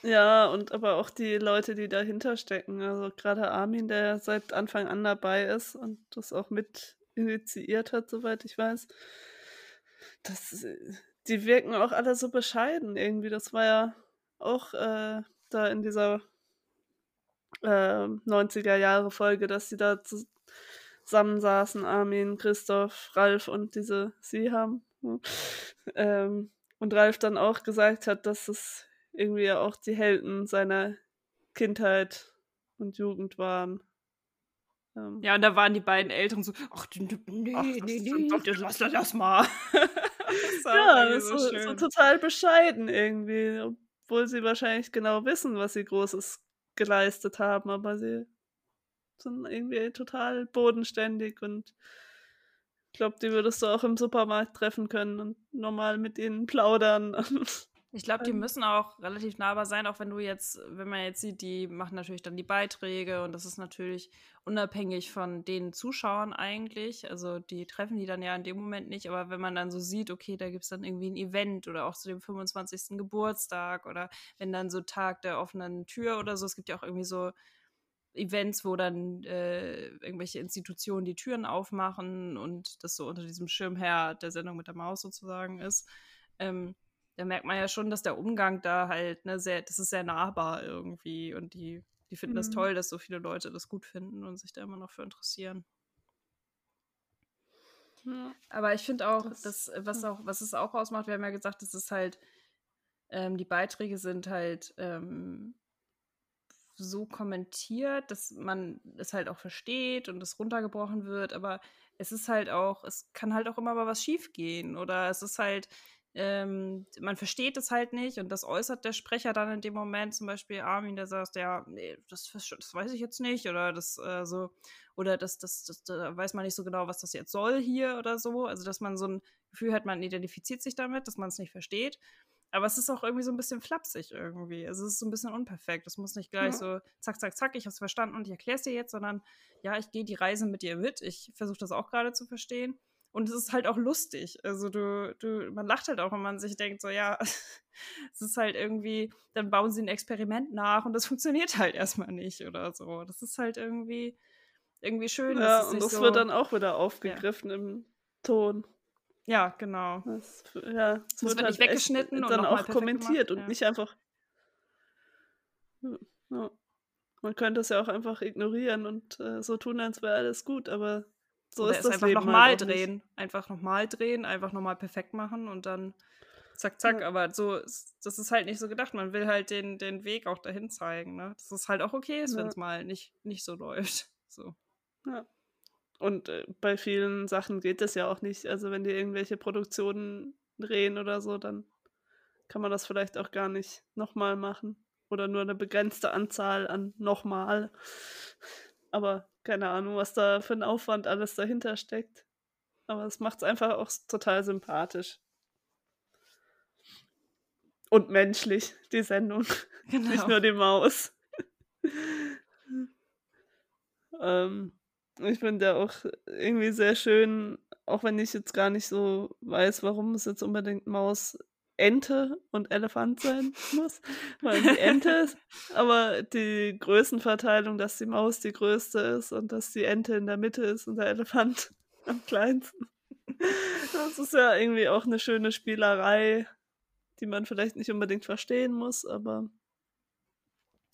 S1: Ja, und aber auch die Leute, die dahinter stecken. Also gerade Armin, der seit Anfang an dabei ist und das auch mit initiiert hat, soweit ich weiß. Das, die wirken auch alle so bescheiden irgendwie. Das war ja auch äh, da in dieser äh, 90er Jahre Folge, dass sie da zusammensaßen, Armin, Christoph, Ralf und diese sie haben. Ähm, und Ralf dann auch gesagt hat, dass es irgendwie auch die Helden seiner Kindheit und Jugend waren.
S2: Ähm, ja, und da waren die beiden Eltern so, ach, nee, nee, ach, nee, nee, lass (laughs) das mal.
S1: das ja, so, so, so, total bescheiden irgendwie, obwohl sie wahrscheinlich genau wissen, was sie Großes geleistet haben, aber sie sind irgendwie total bodenständig und ich glaube, die würdest du auch im Supermarkt treffen können und normal mit ihnen plaudern. (laughs)
S2: Ich glaube, die ähm. müssen auch relativ nahbar sein, auch wenn du jetzt, wenn man jetzt sieht, die machen natürlich dann die Beiträge und das ist natürlich unabhängig von den Zuschauern eigentlich. Also die treffen die dann ja in dem Moment nicht, aber wenn man dann so sieht, okay, da gibt es dann irgendwie ein Event oder auch zu dem 25. Geburtstag oder wenn dann so Tag der offenen Tür oder so, es gibt ja auch irgendwie so Events, wo dann äh, irgendwelche Institutionen die Türen aufmachen und das so unter diesem Schirmherr der Sendung mit der Maus sozusagen ist. Ähm, da merkt man ja schon, dass der Umgang da halt, ne, sehr, das ist sehr nahbar irgendwie und die, die finden mhm. das toll, dass so viele Leute das gut finden und sich da immer noch für interessieren. Ja. Aber ich finde auch, das, dass, was auch, was es auch ausmacht, wir haben ja gesagt, dass es halt, ähm, die Beiträge sind halt ähm, so kommentiert, dass man es halt auch versteht und es runtergebrochen wird, aber es ist halt auch, es kann halt auch immer mal was schief gehen oder es ist halt, ähm, man versteht es halt nicht und das äußert der Sprecher dann in dem Moment, zum Beispiel Armin, der sagt, ja, nee, das, das weiß ich jetzt nicht oder das äh, so, oder das, das, das, da weiß man nicht so genau, was das jetzt soll hier oder so. Also, dass man so ein Gefühl hat, man identifiziert sich damit, dass man es nicht versteht. Aber es ist auch irgendwie so ein bisschen flapsig irgendwie. Also es ist so ein bisschen unperfekt. Es muss nicht gleich ja. so zack, zack, zack, ich habe es verstanden und ich erkläre es dir jetzt, sondern ja, ich gehe die Reise mit dir mit. Ich versuche das auch gerade zu verstehen. Und es ist halt auch lustig. Also du, du, man lacht halt auch, wenn man sich denkt, so ja, (laughs) es ist halt irgendwie, dann bauen sie ein Experiment nach und das (laughs) funktioniert halt erstmal nicht oder so. Das ist halt irgendwie, irgendwie schön.
S1: Ja, und das so, wird dann auch wieder aufgegriffen ja. im Ton.
S2: Ja, genau.
S1: Das, ja, das, das wird, halt nicht weggeschnitten und dann auch kommentiert gemacht, und ja. nicht einfach. Ja. Man könnte es ja auch einfach ignorieren und äh, so tun, als wäre alles gut, aber so
S2: ist das einfach nochmal halt drehen. Einfach nochmal drehen, einfach nochmal perfekt machen und dann zack, zack. Ja. Aber so, das ist halt nicht so gedacht. Man will halt den, den Weg auch dahin zeigen, ne? Dass es halt auch okay ist, ja. wenn es mal nicht, nicht so läuft. (laughs) So.
S1: Ja. Und äh, bei vielen Sachen geht das ja auch nicht. Also wenn die irgendwelche Produktionen drehen oder so, dann kann man das vielleicht auch gar nicht nochmal machen. Oder nur eine begrenzte Anzahl an nochmal. Aber keine Ahnung, was da für ein Aufwand alles dahinter steckt. Aber es macht es einfach auch total sympathisch. Und menschlich, die Sendung. (laughs) Genau. Nicht nur die Maus. ähm, ich finde ja auch irgendwie sehr schön, auch wenn ich jetzt gar nicht so weiß, warum es jetzt unbedingt Maus Ente und Elefant sein muss, weil die Ente, (laughs) aber die Größenverteilung, dass die Maus die größte ist und dass die Ente in der Mitte ist und der Elefant (laughs) am kleinsten. Das ist ja irgendwie auch eine schöne Spielerei, die man vielleicht nicht unbedingt verstehen muss, aber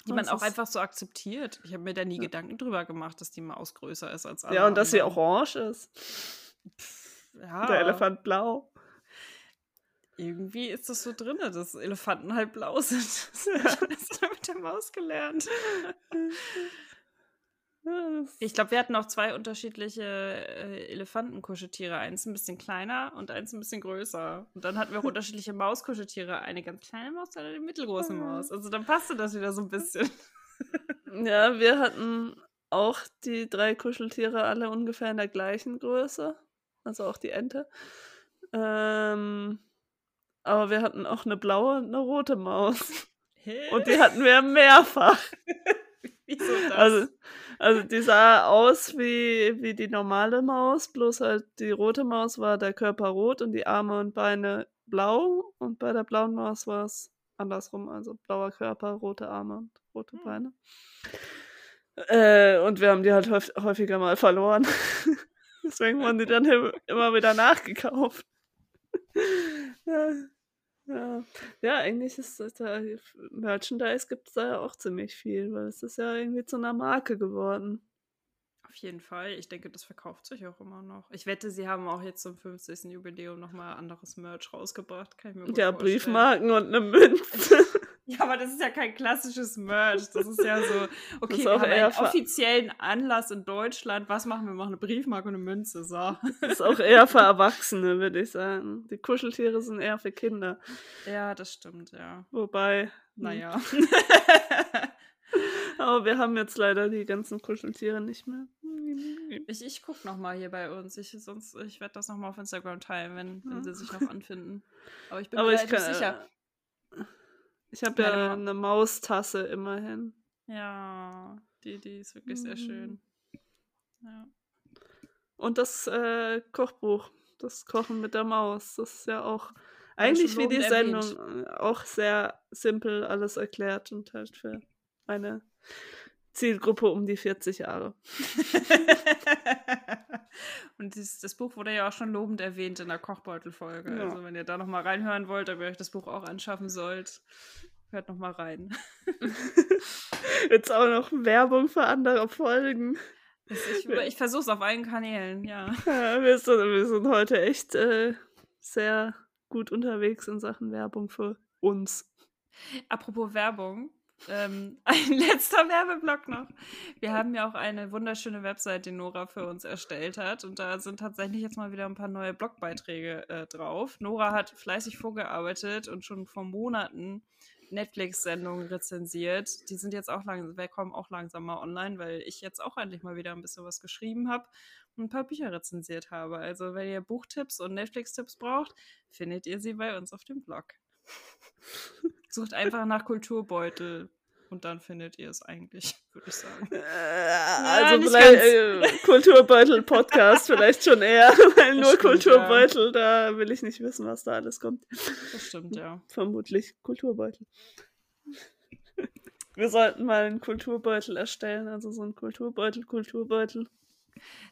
S2: die man auch einfach so akzeptiert. Ich habe mir da nie ja. Gedanken drüber gemacht, dass die Maus größer ist als
S1: alle. Ja, und dass sie orange ist. Pff, ja. Der Elefant blau
S2: irgendwie ist das so drin, dass Elefanten halt blau sind. (laughs) Das ich mit der Maus gelernt. (laughs) Ich glaube, wir hatten auch zwei unterschiedliche äh, Elefantenkuscheltiere. Eins ein bisschen kleiner und eins ein bisschen größer. Und dann hatten wir auch (laughs) unterschiedliche Mauskuscheltiere. Eine ganz kleine Maus und eine mittelgroße Maus. Also dann passte das wieder so ein bisschen.
S1: Ja, wir hatten auch die drei Kuscheltiere alle ungefähr in der gleichen Größe. Also auch die Ente. Ähm, aber wir hatten auch eine blaue und eine rote Maus. Hä? Und die hatten wir mehrfach. (laughs)
S2: Wieso das?
S1: Also, also die sah aus wie, wie die normale Maus, bloß halt die rote Maus war der Körper rot und die Arme und Beine blau und bei der blauen Maus war es andersrum, also blauer Körper, rote Arme und rote
S2: Hm.
S1: Beine. Äh, und wir haben die halt häuf häufiger mal verloren. (laughs) Deswegen wurden die dann im- immer wieder nachgekauft. (laughs) ja, ja. ja, eigentlich ist das da, Merchandise gibt es da ja auch ziemlich viel, weil es ist ja irgendwie zu einer Marke geworden.
S2: Auf jeden Fall. Ich denke, das verkauft sich auch immer noch. Ich wette, sie haben auch jetzt zum 50. Jubiläum nochmal anderes Merch rausgebracht. Kann ich mir gut
S1: Ja,
S2: vorstellen.
S1: Briefmarken und eine Münze. (laughs)
S2: Ja, aber das ist ja kein klassisches Merch. Das ist ja so, (laughs) okay,
S1: ist
S2: wir
S1: auch
S2: haben
S1: eher
S2: einen offiziellen Anlass in Deutschland. Was machen wir? Wir machen eine Briefmarke und eine Münze. So.
S1: Das ist auch eher für Erwachsene, würde ich sagen. Die Kuscheltiere sind eher für Kinder.
S2: Ja, das stimmt, ja.
S1: Wobei, hm,
S2: Naja. (laughs)
S1: aber wir haben jetzt leider die ganzen Kuscheltiere nicht mehr.
S2: Ich, ich gucke nochmal hier bei uns. Ich, sonst, ich werde das nochmal auf Instagram teilen, wenn, wenn sie sich noch anfinden. Aber ich bin
S1: Aber
S2: mir relativ sicher.
S1: Ich habe ja
S2: Ma-
S1: eine Maustasse immerhin.
S2: Ja, die, die ist wirklich sehr
S1: Mhm.
S2: schön. Ja.
S1: Und das äh, Kochbuch, das Kochen mit der Maus, das ist ja auch eigentlich wie die
S2: erwähnt.
S1: Sendung äh, auch sehr simpel alles erklärt und halt für eine Zielgruppe um die 40 Jahre. (laughs)
S2: Und dieses, das Buch wurde ja auch schon lobend erwähnt in der Kochbeutelfolge.
S1: Ja.
S2: Also wenn ihr da nochmal reinhören wollt, ob ihr euch das Buch auch anschaffen sollt, hört nochmal rein. (laughs)
S1: Jetzt auch noch Werbung für andere Folgen.
S2: Das- Ich, ich versuche es auf allen Kanälen, ja. (laughs)
S1: Ja, wir, sind, wir sind heute echt äh, sehr gut unterwegs in Sachen Werbung für uns.
S2: Apropos Werbung, ähm, (laughs) ein letzter Werbeblock noch. Wir haben ja auch eine wunderschöne Website, die Nora für uns erstellt hat. Und da sind tatsächlich jetzt mal wieder ein paar neue Blogbeiträge äh, drauf. Nora hat fleißig vorgearbeitet und schon vor Monaten Netflix-Sendungen rezensiert. Die sind jetzt auch langsam, kommen auch langsam mal online, weil ich jetzt auch endlich mal wieder ein bisschen was geschrieben habe und ein paar Bücher rezensiert habe. Also, wenn ihr Buchtipps und Netflix-Tipps braucht, findet ihr sie bei uns auf dem Blog. (laughs) Sucht einfach nach Kulturbeutel und dann findet ihr es eigentlich, (laughs) würde ich sagen.
S1: Äh, also
S2: nicht
S1: vielleicht äh, Kulturbeutel-Podcast (laughs) vielleicht schon eher, weil nur
S2: stimmt,
S1: Kulturbeutel, da will ich nicht wissen, was da alles kommt.
S2: Das stimmt, ja.
S1: Vermutlich Kulturbeutel. Wir sollten mal einen Kulturbeutel erstellen, also so ein Kulturbeutel, Kulturbeutel.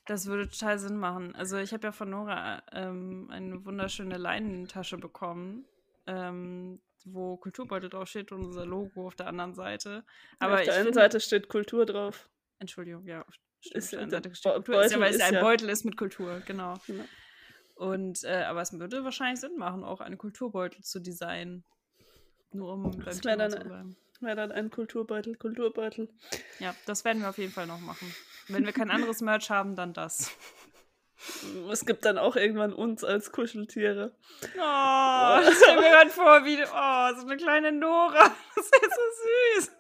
S2: Das würde total Sinn machen. Also ich habe ja von Nora ähm, eine wunderschöne Leinentasche bekommen, ähm, wo Kulturbeutel draufsteht und unser Logo auf der anderen Seite. Aber
S1: auf
S2: ich
S1: der einen
S2: finde,
S1: Seite steht Kultur drauf.
S2: Entschuldigung, ja, auf,
S1: Ist
S2: auf der
S1: ja-
S2: Seite steht Kultur. Ist ja,
S1: Beutel
S2: weil es ja ein
S1: ja-
S2: Beutel ist mit Kultur, genau.
S1: Genau.
S2: Und äh, aber es würde wahrscheinlich Sinn machen, auch einen Kulturbeutel zu designen. Nur um beim
S1: Das
S2: Thema
S1: dann-
S2: zu bleiben.
S1: Wäre dann ein Kulturbeutel, Kulturbeutel.
S2: Ja, das werden wir auf jeden Fall noch machen. Wenn wir kein anderes Merch haben, dann das. (laughs)
S1: Es gibt dann auch irgendwann uns als Kuscheltiere.
S2: Oh, ich stell mir gerade vor, wie oh, so eine kleine Nora. (laughs) Das ist so süß.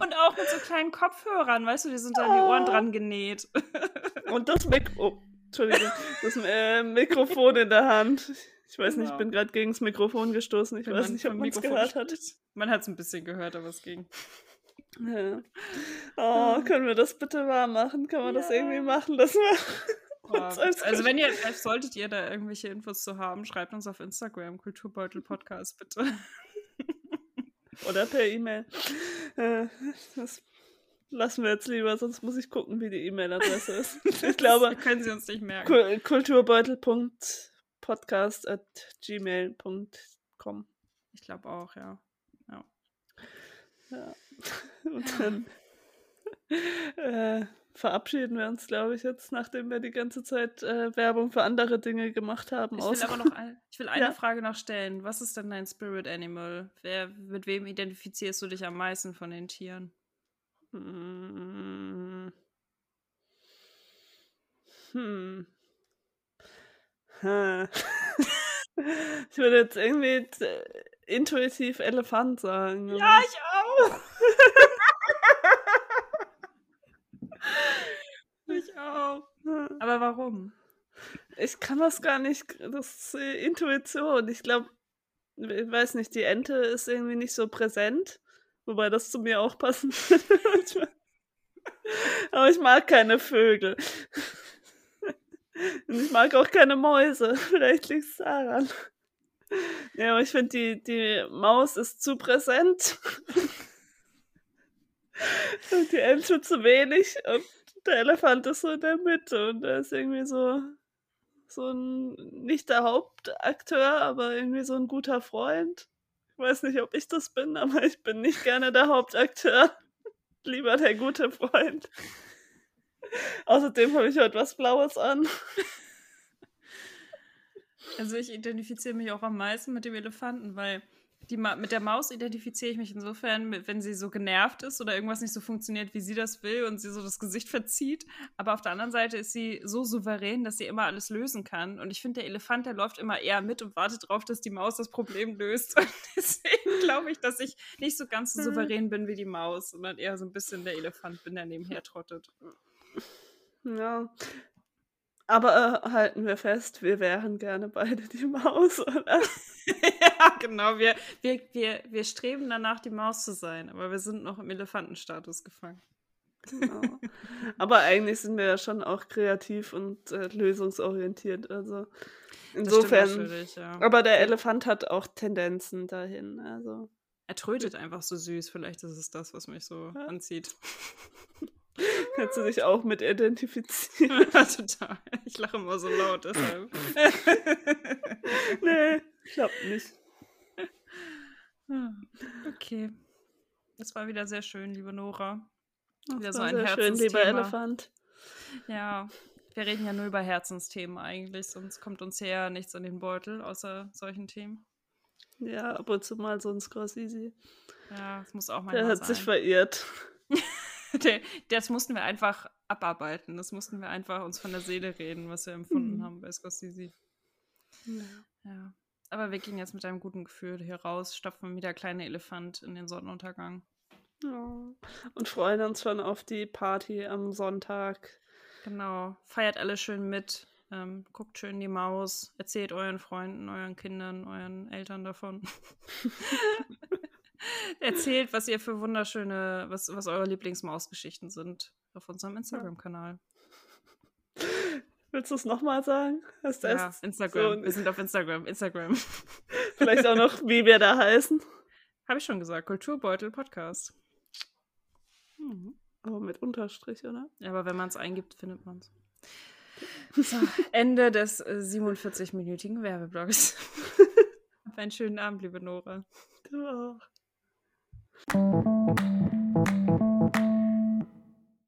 S2: Und auch mit so kleinen Kopfhörern, weißt du, die sind da an die Ohren
S1: Oh.
S2: dran genäht. (laughs)
S1: Und das Mik oh, Entschuldigung, das äh, Mikrofon in der Hand. Ich weiß nicht, ich
S2: Genau.
S1: bin gerade gegen das Mikrofon gestoßen. Ich
S2: Wenn
S1: weiß nicht, ob man es gehört hat.
S2: Man hat es ein bisschen gehört, aber es ging.
S1: Ja. Oh, können wir das bitte wahr machen? Kann man das
S2: Ja.
S1: irgendwie machen, dass wir
S2: also wenn ihr, vielleicht solltet ihr da irgendwelche Infos zu haben, schreibt uns auf Instagram, Kulturbeutel Podcast, bitte. (laughs)
S1: oder per E-Mail. Äh, Das lassen wir jetzt lieber, sonst muss ich gucken, wie die E-Mail-Adresse ist. (laughs) Ich glaube,
S2: Das können sie uns nicht merken.
S1: Kul- kulturbeutel.podcast at gmail.com.
S2: Ich glaube auch, ja.
S1: Ja. (laughs) Und dann äh, verabschieden wir uns, glaube ich, jetzt, nachdem wir die ganze Zeit äh, Werbung für andere Dinge gemacht haben.
S2: Ich will aber noch ein, ich will (laughs) eine
S1: Ja.
S2: Frage noch stellen. Was ist denn dein Spirit Animal? Wer, mit wem identifizierst du dich am meisten von den Tieren?
S1: Hm. Hm. Hm. (laughs) Ich würde jetzt irgendwie äh, intuitiv Elefant sagen. aber-
S2: ich auch. (laughs) ich auch. Aber warum?
S1: Ich kann das gar nicht, das ist äh, Intuition. Ich glaube, ich weiß nicht, die Ente ist irgendwie nicht so präsent, wobei das zu mir auch passen würde. (laughs) Aber ich mag keine Vögel. Und ich mag auch keine Mäuse. (laughs) Vielleicht liegt es daran. Ja, aber ich finde, die, die Maus ist zu präsent. Und die Ente zu wenig. Und der Elefant ist so in der Mitte. Und er ist irgendwie so, so ein, nicht der Hauptakteur, aber irgendwie so ein guter Freund. Ich weiß nicht, ob ich das bin, aber ich bin nicht gerne der Hauptakteur. (laughs) Lieber der gute Freund. Außerdem habe ich heute was Blaues an.
S2: Also ich identifiziere mich auch am meisten mit dem Elefanten, weil die Ma mit der Maus identifiziere ich mich insofern, wenn sie so genervt ist oder irgendwas nicht so funktioniert, wie sie das will und sie so das Gesicht verzieht. Aber auf der anderen Seite ist sie so souverän, dass sie immer alles lösen kann. Und ich finde, der Elefant, der läuft immer eher mit und wartet darauf, dass die Maus das Problem löst. (laughs) Und deswegen glaube ich, dass ich nicht so ganz so mhm. souverän bin wie die Maus, sondern eher so ein bisschen der Elefant bin, der nebenher trottet.
S1: Ja, aber äh, halten wir fest, wir wären gerne beide die Maus, (laughs) oder?
S2: ja, genau. Wir, wir, wir, wir streben danach, die Maus zu sein, aber wir sind noch im Elefantenstatus gefangen.
S1: Genau. Aber eigentlich sind wir ja schon auch kreativ und äh, lösungsorientiert. Also insofern. Ja. Aber der Elefant hat auch Tendenzen dahin. Also.
S2: Er trötet einfach so süß. Vielleicht ist es das, was mich so ja. anzieht. (laughs) (laughs)
S1: Kannst du dich auch mit identifizieren? (laughs)
S2: Ja, total. Ich lache immer so laut deshalb. (laughs)
S1: nee, klappt nicht.
S2: Okay. Das war wieder sehr schön, liebe Nora.
S1: Wieder das so ein sehr schön, lieber Elefant.
S2: Ja, wir reden ja nur über Herzensthemen eigentlich, sonst kommt uns ja nichts in den Beutel, außer solchen Themen.
S1: Ja, ab und zu mal so ein Scorsese.
S2: Ja, das muss auch mal
S1: Der hat
S2: sein.
S1: sich verirrt. (laughs)
S2: das mussten wir einfach abarbeiten. Das mussten wir einfach uns von der Seele reden, was wir empfunden mhm. haben bei Scorsese. Ja. ja. Aber wir gehen jetzt mit einem guten Gefühl hier raus, stapfen wieder kleine Elefant in den Sonnenuntergang.
S1: Ja. Und freuen uns schon auf die Party am Sonntag.
S2: Genau. Feiert alle schön mit. Ähm, guckt schön die Maus. Erzählt euren Freunden, euren Kindern, euren Eltern davon. (laughs) (laughs) (laughs) Erzählt, was ihr für wunderschöne, was, was eure Lieblingsmausgeschichten sind auf unserem Instagram-Kanal.
S1: Willst du es nochmal sagen?
S2: Hast ja, Instagram. So wir sind auf Instagram. Instagram. (laughs)
S1: Vielleicht auch noch, wie wir da heißen.
S2: Habe ich schon gesagt. Kulturbeutel Podcast.
S1: Mhm. Aber mit Unterstrich, oder?
S2: Ja, aber wenn man es eingibt, findet man es. So, (laughs) Ende des äh, 47-minütigen Werbeblocks. Auf einen schönen Abend, liebe Nora.
S1: Du auch. うん